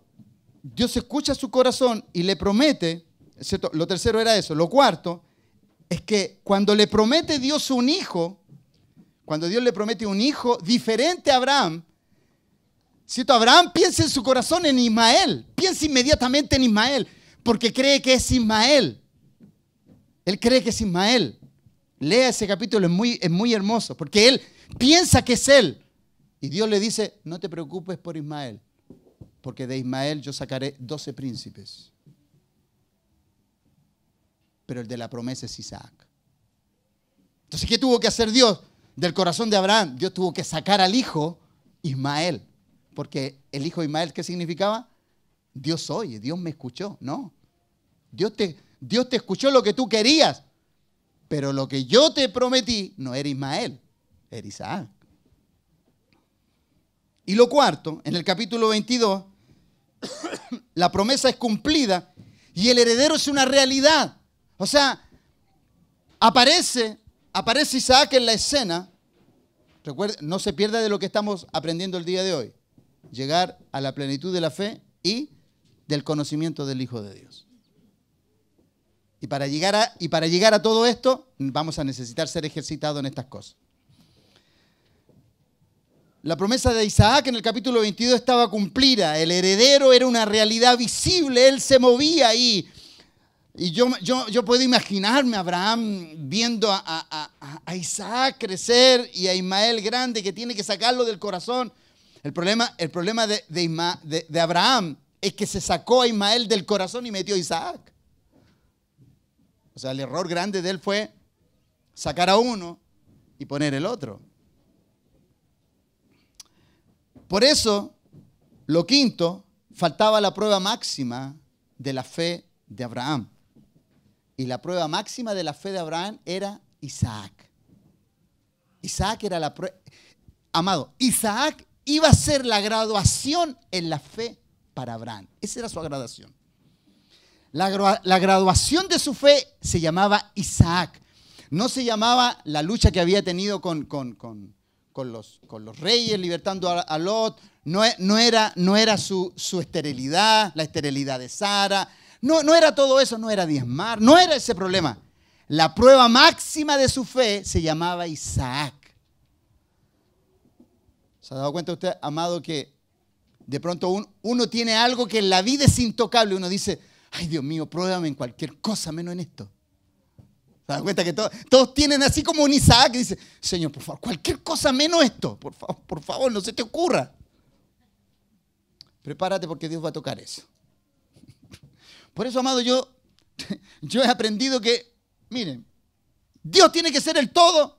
Dios escucha su corazón y le promete, ¿cierto? Lo tercero era eso. Lo cuarto es que cuando le promete Dios un hijo, cuando Dios le promete un hijo diferente a Abraham, ¿cierto? Abraham piensa en su corazón en Ismael, piensa inmediatamente en Ismael, porque cree que es Ismael. Él cree que es Ismael. Lea ese capítulo, es muy, es muy hermoso, porque él piensa que es él. Y Dios le dice, no te preocupes por Ismael, porque de Ismael yo sacaré doce príncipes. Pero el de la promesa es Isaac. Entonces, ¿qué tuvo que hacer Dios del corazón de Abraham? Dios tuvo que sacar al hijo Ismael. Porque el hijo Ismael, ¿qué significaba? Dios oye, Dios me escuchó. No. Dios te, Dios te escuchó lo que tú querías. Pero lo que yo te prometí no era Ismael, era Isaac. Y lo cuarto, en el capítulo 22, la promesa es cumplida y el heredero es una realidad. O sea, aparece, aparece Isaac en la escena. Recuerda, no se pierda de lo que estamos aprendiendo el día de hoy. Llegar a la plenitud de la fe y del conocimiento del Hijo de Dios. Y para llegar a, y para llegar a todo esto, vamos a necesitar ser ejercitados en estas cosas. La promesa de Isaac en el capítulo 22 estaba cumplida. El heredero era una realidad visible. Él se movía ahí. Y yo, yo, yo puedo imaginarme a Abraham viendo a, Isaac crecer y a Ismael grande que tiene que sacarlo del corazón. El problema, el problema de, Abraham es que se sacó a Ismael del corazón y metió a Isaac. O sea, el error grande de él fue sacar a uno y poner el otro. Por eso, lo quinto, faltaba la prueba máxima de la fe de Abraham. Y la prueba máxima de la fe de Abraham era Isaac. Isaac era la prueba. Amado, Isaac iba a ser la graduación en la fe para Abraham. Esa era su graduación. La, graduación de su fe se llamaba Isaac. No se llamaba la lucha que había tenido con, con, con, con los, los reyes, libertando a, Lot. No, no, era, no era su, su, esterilidad, la esterilidad de Sara. No, no era todo eso, no era diezmar, no era ese problema. La prueba máxima de su fe se llamaba Isaac. ¿Se ha dado cuenta usted, amado, que de pronto uno tiene algo que en la vida es intocable? Uno dice, ay Dios mío, pruébame en cualquier cosa menos en esto. ¿Se dan cuenta que todos tienen así como un Isaac que dice, Señor, por favor, cualquier cosa menos esto, por favor, por favor, no se te ocurra. Prepárate porque Dios va a tocar eso. Por eso, amado, yo, yo he aprendido que, miren, Dios tiene que ser el todo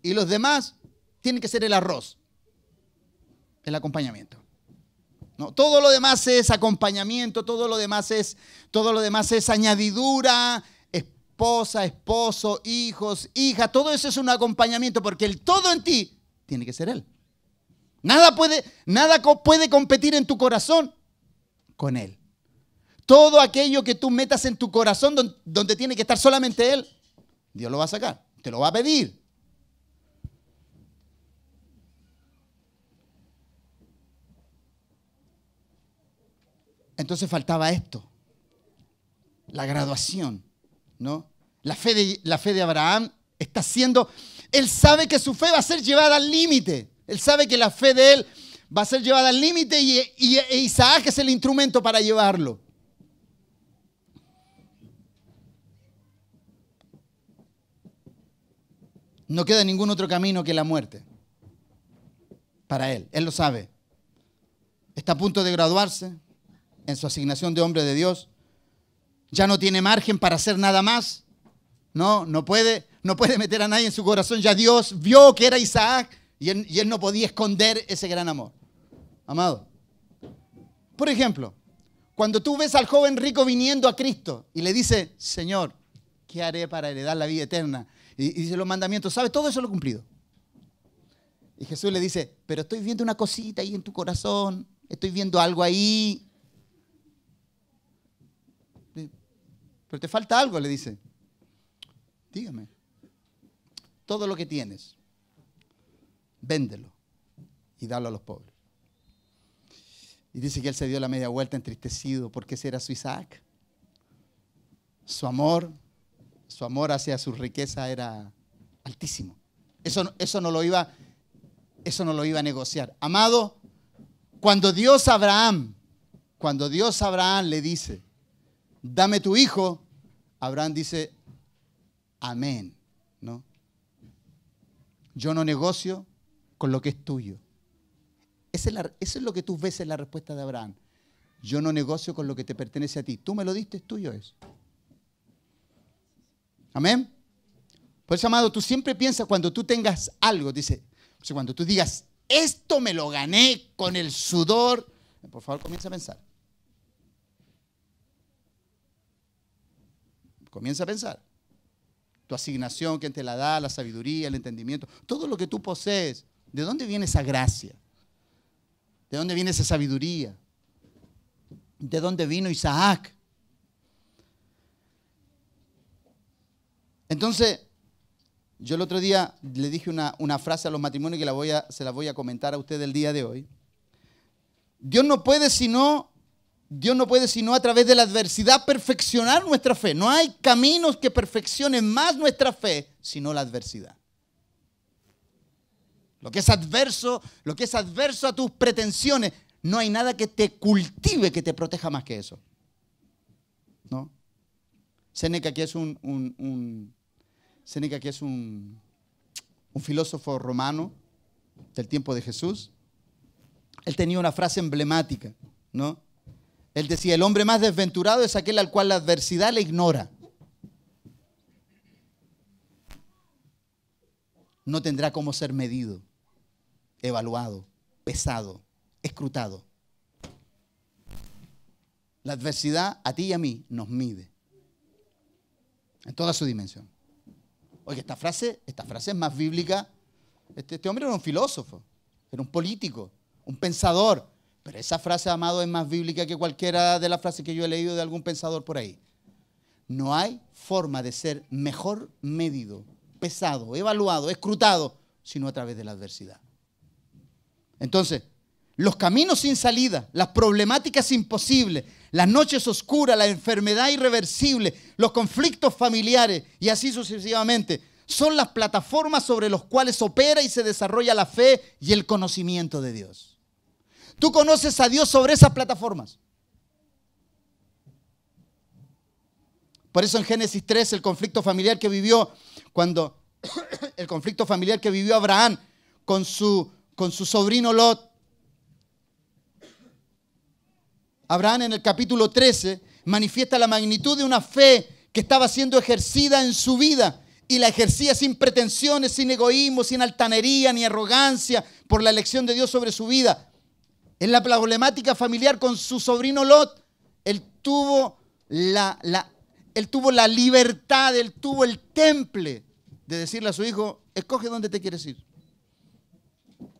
y los demás tienen que ser el arroz, el acompañamiento. No, todo lo demás es acompañamiento, todo lo demás es, todo lo demás es añadidura, esposa, esposo, hijos, hija, todo eso es un acompañamiento porque el todo en ti tiene que ser Él. Nada puede, nada puede competir en tu corazón con Él. Todo aquello que tú metas en tu corazón donde tiene que estar solamente Él, Dios lo va a sacar, te lo va a pedir. Entonces faltaba esto, la graduación. ¿no? La fe, de, la fe de Abraham está siendo, él sabe que su fe va a ser llevada al límite. Él sabe que la fe de él va a ser llevada al límite y, y, e Isaac es el instrumento para llevarlo. No queda ningún otro camino que la muerte para él. Él lo sabe. Está a punto de graduarse en su asignación de hombre de Dios ya no tiene margen para hacer nada más. No, no puede, no puede meter a nadie en su corazón. Ya Dios vio que era Isaac. Y él, no podía esconder ese gran amor. Amado. Por ejemplo, cuando tú ves al joven rico viniendo a Cristo y le dice, Señor, ¿qué haré para heredar la vida eterna? Y, y dice los mandamientos, ¿sabe? Todo eso lo he cumplido. Y Jesús le dice, pero estoy viendo una cosita ahí en tu corazón, estoy viendo algo ahí. Pero te falta algo, le dice. Dígame. Todo lo que tienes, véndelo y dalo a los pobres. Y dice que él se dio la media vuelta entristecido porque ese era su Isaac. Su amor, su amor hacia su riqueza era altísimo. Eso, eso, no, lo iba, eso no lo iba a negociar. Amado, cuando Dios Abraham, cuando Dios Abraham le dice, dame tu hijo, Abraham dice, amén, ¿no? Yo no negocio con lo que es tuyo. Eso es, lo que tú ves en la respuesta de Abraham. Yo no negocio con lo que te pertenece a ti. Tú me lo diste, es tuyo eso. Amén. Por eso, amado, tú siempre piensas cuando tú tengas algo, dice, cuando tú digas, esto me lo gané con el sudor, por favor, comienza a pensar. Comienza a pensar. Tu asignación, quien te la da, la sabiduría, el entendimiento, todo lo que tú posees, ¿de dónde viene esa gracia? ¿De dónde viene esa sabiduría? ¿De dónde vino Isaac? Entonces, yo el otro día le dije una, una frase a los matrimonios que la voy a, se la voy a comentar a usted el día de hoy. Dios no puede sino Dios no puede sino a través de la adversidad perfeccionar nuestra fe. No hay caminos que perfeccionen más nuestra fe sino la adversidad. Lo que es adverso, lo que es adverso a tus pretensiones, no hay nada que te cultive, que te proteja más que eso. ¿No? Seneca, que es un, es un filósofo romano del tiempo de Jesús, él tenía una frase emblemática, ¿no? Él decía, el hombre más desventurado es aquel al cual la adversidad le ignora. No tendrá cómo ser medido, evaluado, pesado, escrutado. La adversidad a ti y a mí nos mide en toda su dimensión. Oye, esta frase, esta frase es más bíblica. Este, este hombre era un filósofo, era un político, un pensador, pero esa frase, amado, es más bíblica que cualquiera de las frases que yo he leído de algún pensador por ahí. No hay forma de ser mejor medido, pesado, evaluado, escrutado, sino a través de la adversidad. Entonces, los caminos sin salida, las problemáticas imposibles, las noches oscuras, la enfermedad irreversible, los conflictos familiares y así sucesivamente, son las plataformas sobre las cuales opera y se desarrolla la fe y el conocimiento de Dios. Tú conoces a Dios sobre esas plataformas. Por eso en Génesis 3 el conflicto familiar que vivió cuando el conflicto familiar que vivió Abraham con su, con su sobrino Lot. Abraham en el capítulo 13 manifiesta la magnitud de una fe que estaba siendo ejercida en su vida y la ejercía sin pretensiones, sin egoísmo, sin altanería ni arrogancia por la elección de Dios sobre su vida en la problemática familiar con su sobrino Lot, él tuvo la, él tuvo la libertad, él tuvo el temple de decirle a su hijo, escoge dónde te quieres ir.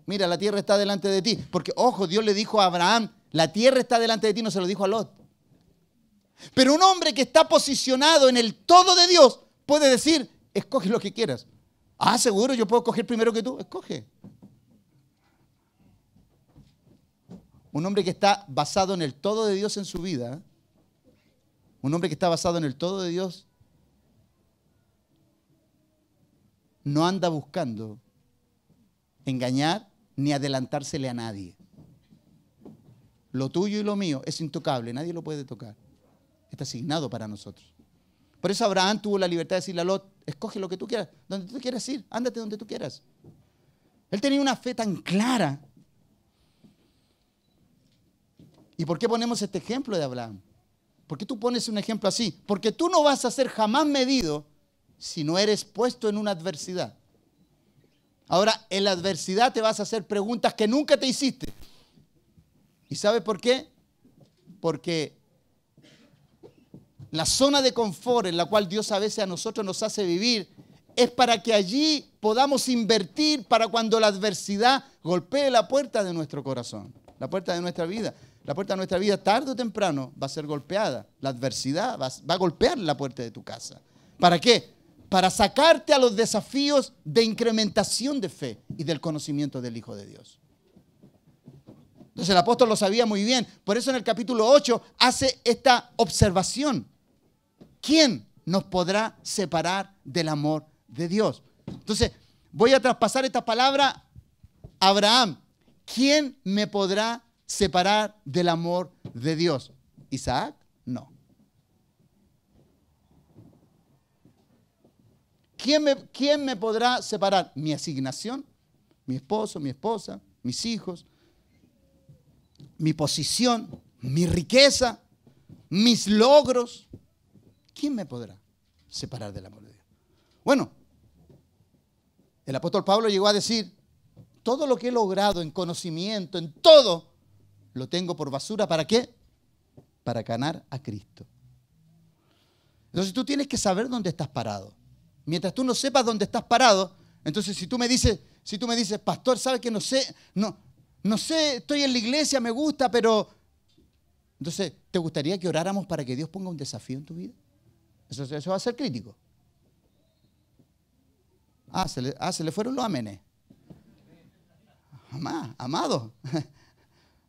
Mira, la tierra está delante de ti. Porque, ojo, Dios le dijo a Abraham, la tierra está delante de ti, no se lo dijo a Lot. Pero un hombre que está posicionado en el todo de Dios puede decir, escoge lo que quieras. Ah, seguro, yo puedo escoger primero que tú. Escoge. Un hombre que está basado en el todo de Dios en su vida. Un hombre que está basado en el todo de Dios. No anda buscando engañar ni adelantársele a nadie. Lo tuyo y lo mío es intocable, nadie lo puede tocar. Está asignado para nosotros. Por eso Abraham tuvo la libertad de decirle a Lot, escoge lo que tú quieras, donde tú quieras ir, ándate donde tú quieras. Él tenía una fe tan clara ¿Y por qué ponemos este ejemplo de Abraham? ¿Por qué tú pones un ejemplo así? Porque tú no vas a ser jamás medido si no eres puesto en una adversidad. Ahora, en la adversidad te vas a hacer preguntas que nunca te hiciste. ¿Y sabes por qué? Porque la zona de confort en la cual Dios a veces a nosotros nos hace vivir es para que allí podamos invertir para cuando la adversidad golpee la puerta de nuestro corazón, la puerta de nuestra vida. La puerta de nuestra vida tarde o temprano va a ser golpeada. La adversidad va, a golpear la puerta de tu casa. ¿Para qué? Para sacarte a los desafíos de incrementación de fe y del conocimiento del Hijo de Dios. Entonces el apóstol lo sabía muy bien. Por eso en el capítulo 8 hace esta observación. ¿Quién nos podrá separar del amor de Dios? Entonces voy a traspasar esta palabra a Abraham. ¿Quién me podrá separar del amor de Dios? Isaac, no. ¿Quién me, ¿Quién me, podrá separar? Mi asignación, mi esposo, mi esposa, mis hijos, mi posición, mi riqueza, mis logros. ¿Quién me podrá separar del amor de Dios? Bueno, el apóstol Pablo llegó a decir, todo lo que he logrado en conocimiento, en todo, lo tengo por basura. ¿Para qué? Para ganar a Cristo. Entonces tú tienes que saber dónde estás parado. Mientras tú no sepas dónde estás parado, entonces si tú me dices, si tú me dices, pastor, ¿sabes que no sé? No, no sé, estoy en la iglesia, me gusta, pero... Entonces, ¿te gustaría que oráramos para que Dios ponga un desafío en tu vida? Eso, eso va a ser crítico. Ah se, le, ah, fueron los amenes. amado.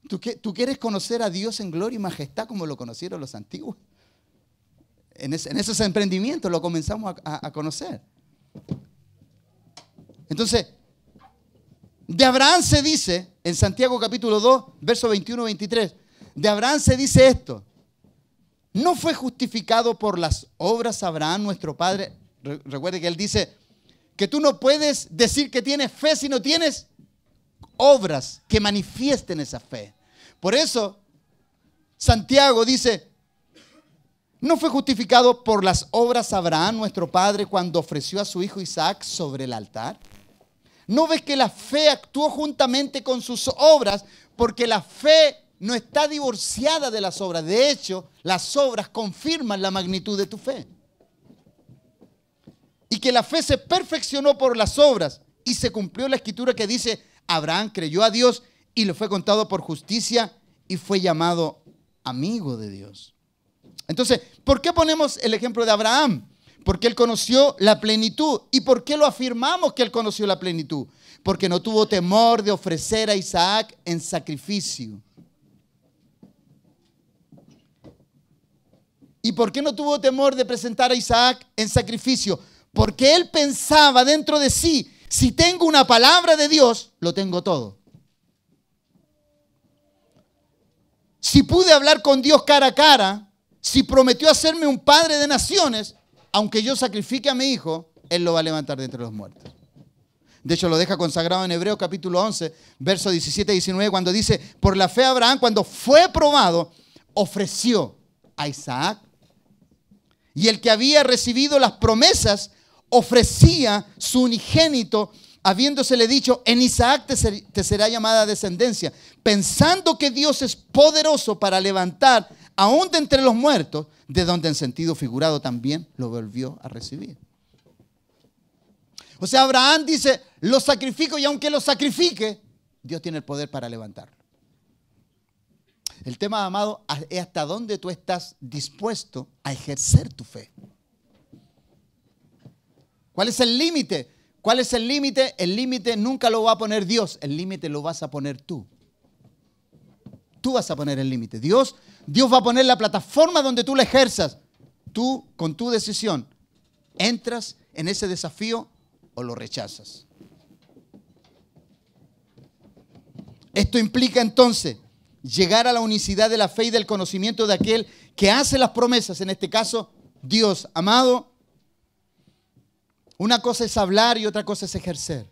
¿Tú, ¿Tú, quieres conocer a Dios en gloria y majestad como lo conocieron los antiguos? En, esos emprendimientos lo comenzamos a, conocer. Entonces, de Abraham se dice, en Santiago capítulo 2, verso 21-23, de Abraham se dice esto. No fue justificado por las obras Abraham, nuestro padre. Recuerde que él dice que tú no puedes decir que tienes fe si no tienes obras que manifiesten esa fe. Por eso, Santiago dice, no fue justificado por las obras Abraham, nuestro padre, cuando ofreció a su hijo Isaac sobre el altar. ¿No ves que la fe actuó juntamente con sus obras? Porque la fe no está divorciada de las obras. De hecho, las obras confirman la magnitud de tu fe. Y que la fe se perfeccionó por las obras y se cumplió la escritura que dice, Abraham creyó a Dios y le fue contado por justicia y fue llamado amigo de Dios. Entonces, ¿por qué ponemos el ejemplo de Abraham? Porque él conoció la plenitud. ¿Y por qué lo afirmamos que él conoció la plenitud? Porque no tuvo temor de ofrecer a Isaac en sacrificio. ¿Y por qué no tuvo temor de presentar a Isaac en sacrificio? Porque él pensaba dentro de sí, si tengo una palabra de Dios, lo tengo todo. Si pude hablar con Dios cara a cara, si prometió hacerme un padre de naciones, aunque yo sacrifique a mi hijo, Él lo va a levantar de entre los muertos. De hecho, lo deja consagrado en Hebreos capítulo 11, versos 17 y 19, cuando dice, por la fe Abraham, cuando fue probado, ofreció a Isaac. Y el que había recibido las promesas, ofrecía su unigénito habiéndosele dicho, en Isaac te, será llamada descendencia, pensando que Dios es poderoso para levantar aún de entre los muertos, de donde en sentido figurado también lo volvió a recibir. O sea, Abraham dice, lo sacrifico y aunque lo sacrifique, Dios tiene el poder para levantarlo. El tema, amado, es hasta dónde tú estás dispuesto a ejercer tu fe. ¿Cuál es el límite? ¿Cuál es el límite? El límite nunca lo va a poner Dios, el límite lo vas a poner tú. Tú vas a poner el límite. Dios, Dios va a poner la plataforma donde tú la ejerzas. Tú, con tu decisión, entras en ese desafío o lo rechazas. Esto implica entonces llegar a la unicidad de la fe y del conocimiento de aquel que hace las promesas, en este caso Dios, amado, una cosa es hablar y otra cosa es ejercer.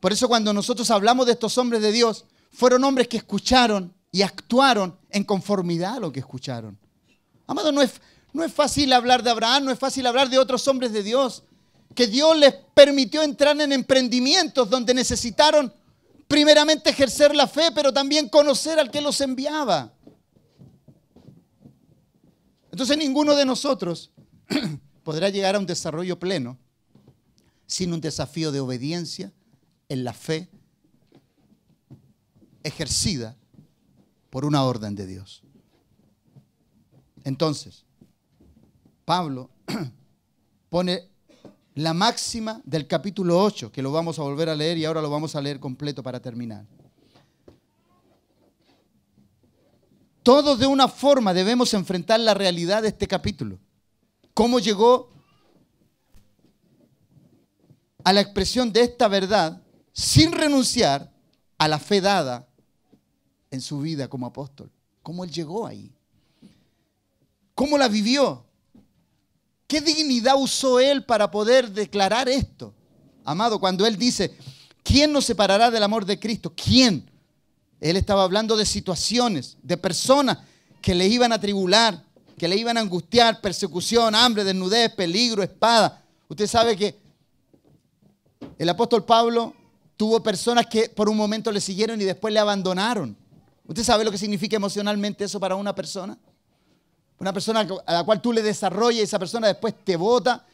Por eso cuando nosotros hablamos de estos hombres de Dios, fueron hombres que escucharon y actuaron en conformidad a lo que escucharon. Amado, no es, no es fácil hablar de Abraham, no es fácil hablar de otros hombres de Dios. que Dios les permitió entrar en emprendimientos donde necesitaron primeramente ejercer la fe, pero también conocer al que los enviaba. Entonces ninguno de nosotros podrá llegar a un desarrollo pleno sin un desafío de obediencia en la fe ejercida por una orden de Dios. Entonces, Pablo pone la máxima del capítulo 8, que lo vamos a volver a leer y ahora lo vamos a leer completo para terminar. Todos de una forma debemos enfrentar la realidad de este capítulo. ¿Cómo llegó a la expresión de esta verdad sin renunciar a la fe dada en su vida como apóstol? ¿Cómo él llegó ahí? ¿Cómo la vivió? ¿Qué dignidad usó él para poder declarar esto? Amado, cuando él dice, ¿quién nos separará del amor de Cristo? ¿Quién? Él estaba hablando de situaciones, de personas que le iban a tribular, que le iban a angustiar, persecución, hambre, desnudez, peligro, espada. Usted sabe que el apóstol Pablo tuvo personas que por un momento le siguieron y después le abandonaron. ¿Usted sabe lo que significa emocionalmente eso para una persona? Una persona a la cual tú le desarrollas y esa persona después te vota.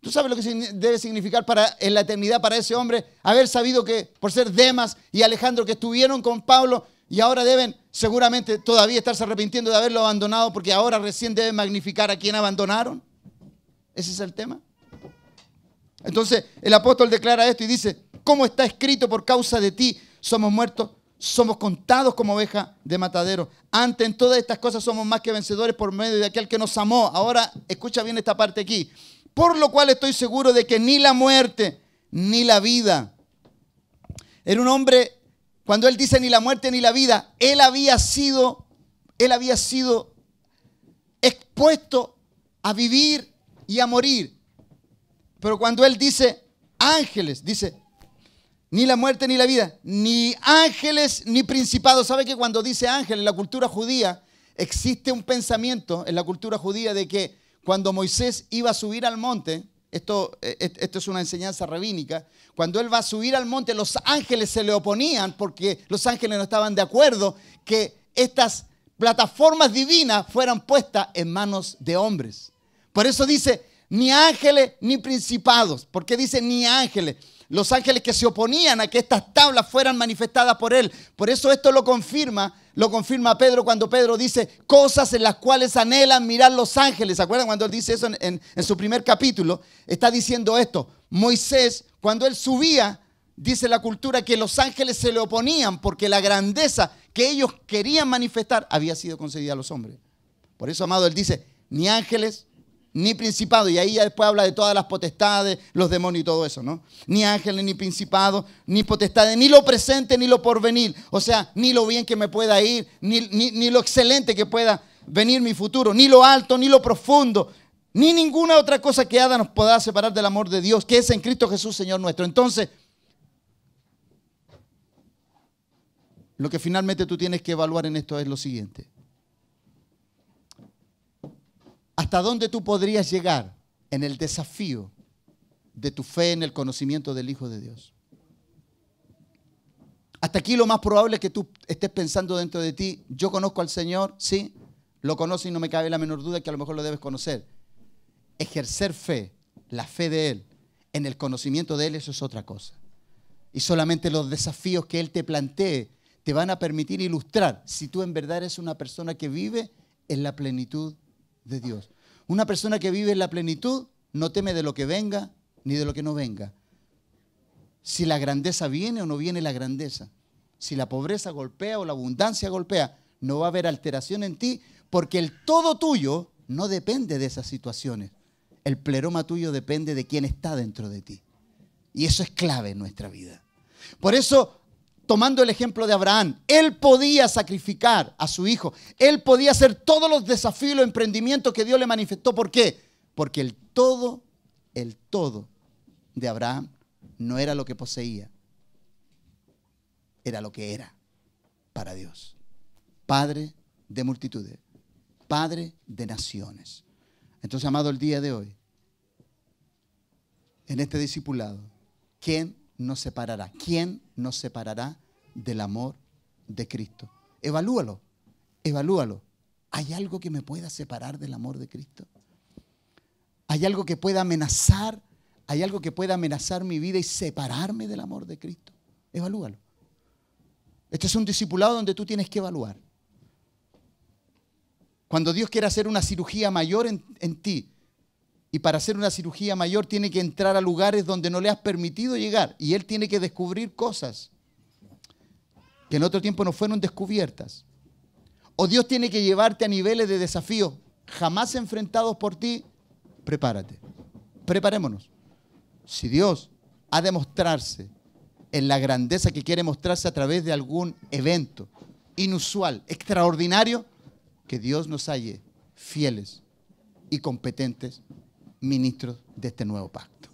¿Tú sabes lo que debe significar para, en la eternidad para ese hombre haber sabido que por ser Demas y Alejandro que estuvieron con Pablo y ahora deben seguramente todavía estarse arrepintiendo de haberlo abandonado porque ahora recién deben magnificar a quien abandonaron? Ese es el tema. Entonces el apóstol declara esto y dice, ¿cómo está escrito por causa de ti? Somos muertos somos contados como oveja de matadero. Antes en todas estas cosas somos más que vencedores por medio de aquel que nos amó. Ahora escucha bien esta parte aquí. Por lo cual estoy seguro de que ni la muerte ni la vida. Era un hombre, cuando él dice ni la muerte ni la vida, él había sido, él había sido expuesto a vivir y a morir. Pero cuando él dice ángeles, dice ni la muerte ni la vida, ni ángeles ni principados. ¿Sabe que cuando dice ángel en la cultura judía, existe un pensamiento en la cultura judía de que cuando Moisés iba a subir al monte, esto, eh, esto es una enseñanza rabínica, cuando él va a subir al monte, los ángeles se le oponían porque los ángeles no estaban de acuerdo que estas plataformas divinas fueran puestas en manos de hombres. Por eso dice, ni ángeles ni principados. ¿Por qué dice ni ángeles? Los ángeles que se oponían a que estas tablas fueran manifestadas por él. Por eso esto lo confirma, lo confirma Pedro cuando Pedro dice cosas en las cuales anhelan mirar los ángeles. ¿Se acuerdan cuando él dice eso en, su primer capítulo? Está diciendo esto. Moisés, cuando él subía, dice la cultura que los ángeles se le oponían porque la grandeza que ellos querían manifestar había sido concedida a los hombres. Por eso, amado, él dice, ni ángeles ni principado. Y ahí ya después habla de todas las potestades, los demonios y todo eso, ¿no? Ni ángeles, ni principados, ni potestades, ni lo presente, ni lo porvenir. O sea, ni lo bien que me pueda ir, ni, ni lo excelente que pueda venir mi futuro, ni lo alto, ni lo profundo, ni ninguna otra cosa que haga nos pueda separar del amor de Dios, que es en Cristo Jesús, Señor nuestro. Entonces, lo que finalmente tú tienes que evaluar en esto es lo siguiente. ¿Hasta dónde tú podrías llegar en el desafío de tu fe en el conocimiento del Hijo de Dios? Hasta aquí lo más probable es que tú estés pensando dentro de ti, yo conozco al Señor, sí, lo conozco y no me cabe la menor duda que a lo mejor lo debes conocer. Ejercer fe, la fe de Él, en el conocimiento de Él, eso es otra cosa. Y solamente los desafíos que Él te plantee te van a permitir ilustrar si tú en verdad eres una persona que vive en la plenitud de Dios. Una persona que vive en la plenitud no teme de lo que venga ni de lo que no venga. Si la grandeza viene o no viene la grandeza. Si la pobreza golpea o la abundancia golpea, no va a haber alteración en ti porque el todo tuyo no depende de esas situaciones. El pleroma tuyo depende de quién está dentro de ti. Y eso es clave en nuestra vida. Por eso tomando el ejemplo de Abraham, él podía sacrificar a su hijo, él podía hacer todos los desafíos los emprendimientos que Dios le manifestó. ¿Por qué? Porque el todo, el todo de Abraham no era lo que poseía, era lo que era para Dios. Padre de multitudes, Padre de naciones. Entonces, amado, el día de hoy, en este discipulado, ¿quién nos separará? ¿Quién nos separará del amor de Cristo? Evalúalo, evalúalo. ¿Hay algo que me pueda separar del amor de Cristo? ¿Hay algo que pueda amenazar? ¿Hay algo que pueda amenazar mi vida y separarme del amor de Cristo? Evalúalo. Este es un discipulado donde tú tienes que evaluar. Cuando Dios quiere hacer una cirugía mayor en, en ti, y para hacer una cirugía mayor tiene que entrar a lugares donde no le has permitido llegar, y Él tiene que descubrir cosas que en otro tiempo no fueron descubiertas. O Dios tiene que llevarte a niveles de desafío jamás enfrentados por ti, prepárate. Preparémonos. Si Dios ha de mostrarse en la grandeza que quiere mostrarse a través de algún evento inusual, extraordinario, que Dios nos halle fieles y competentes ministros de este nuevo pacto.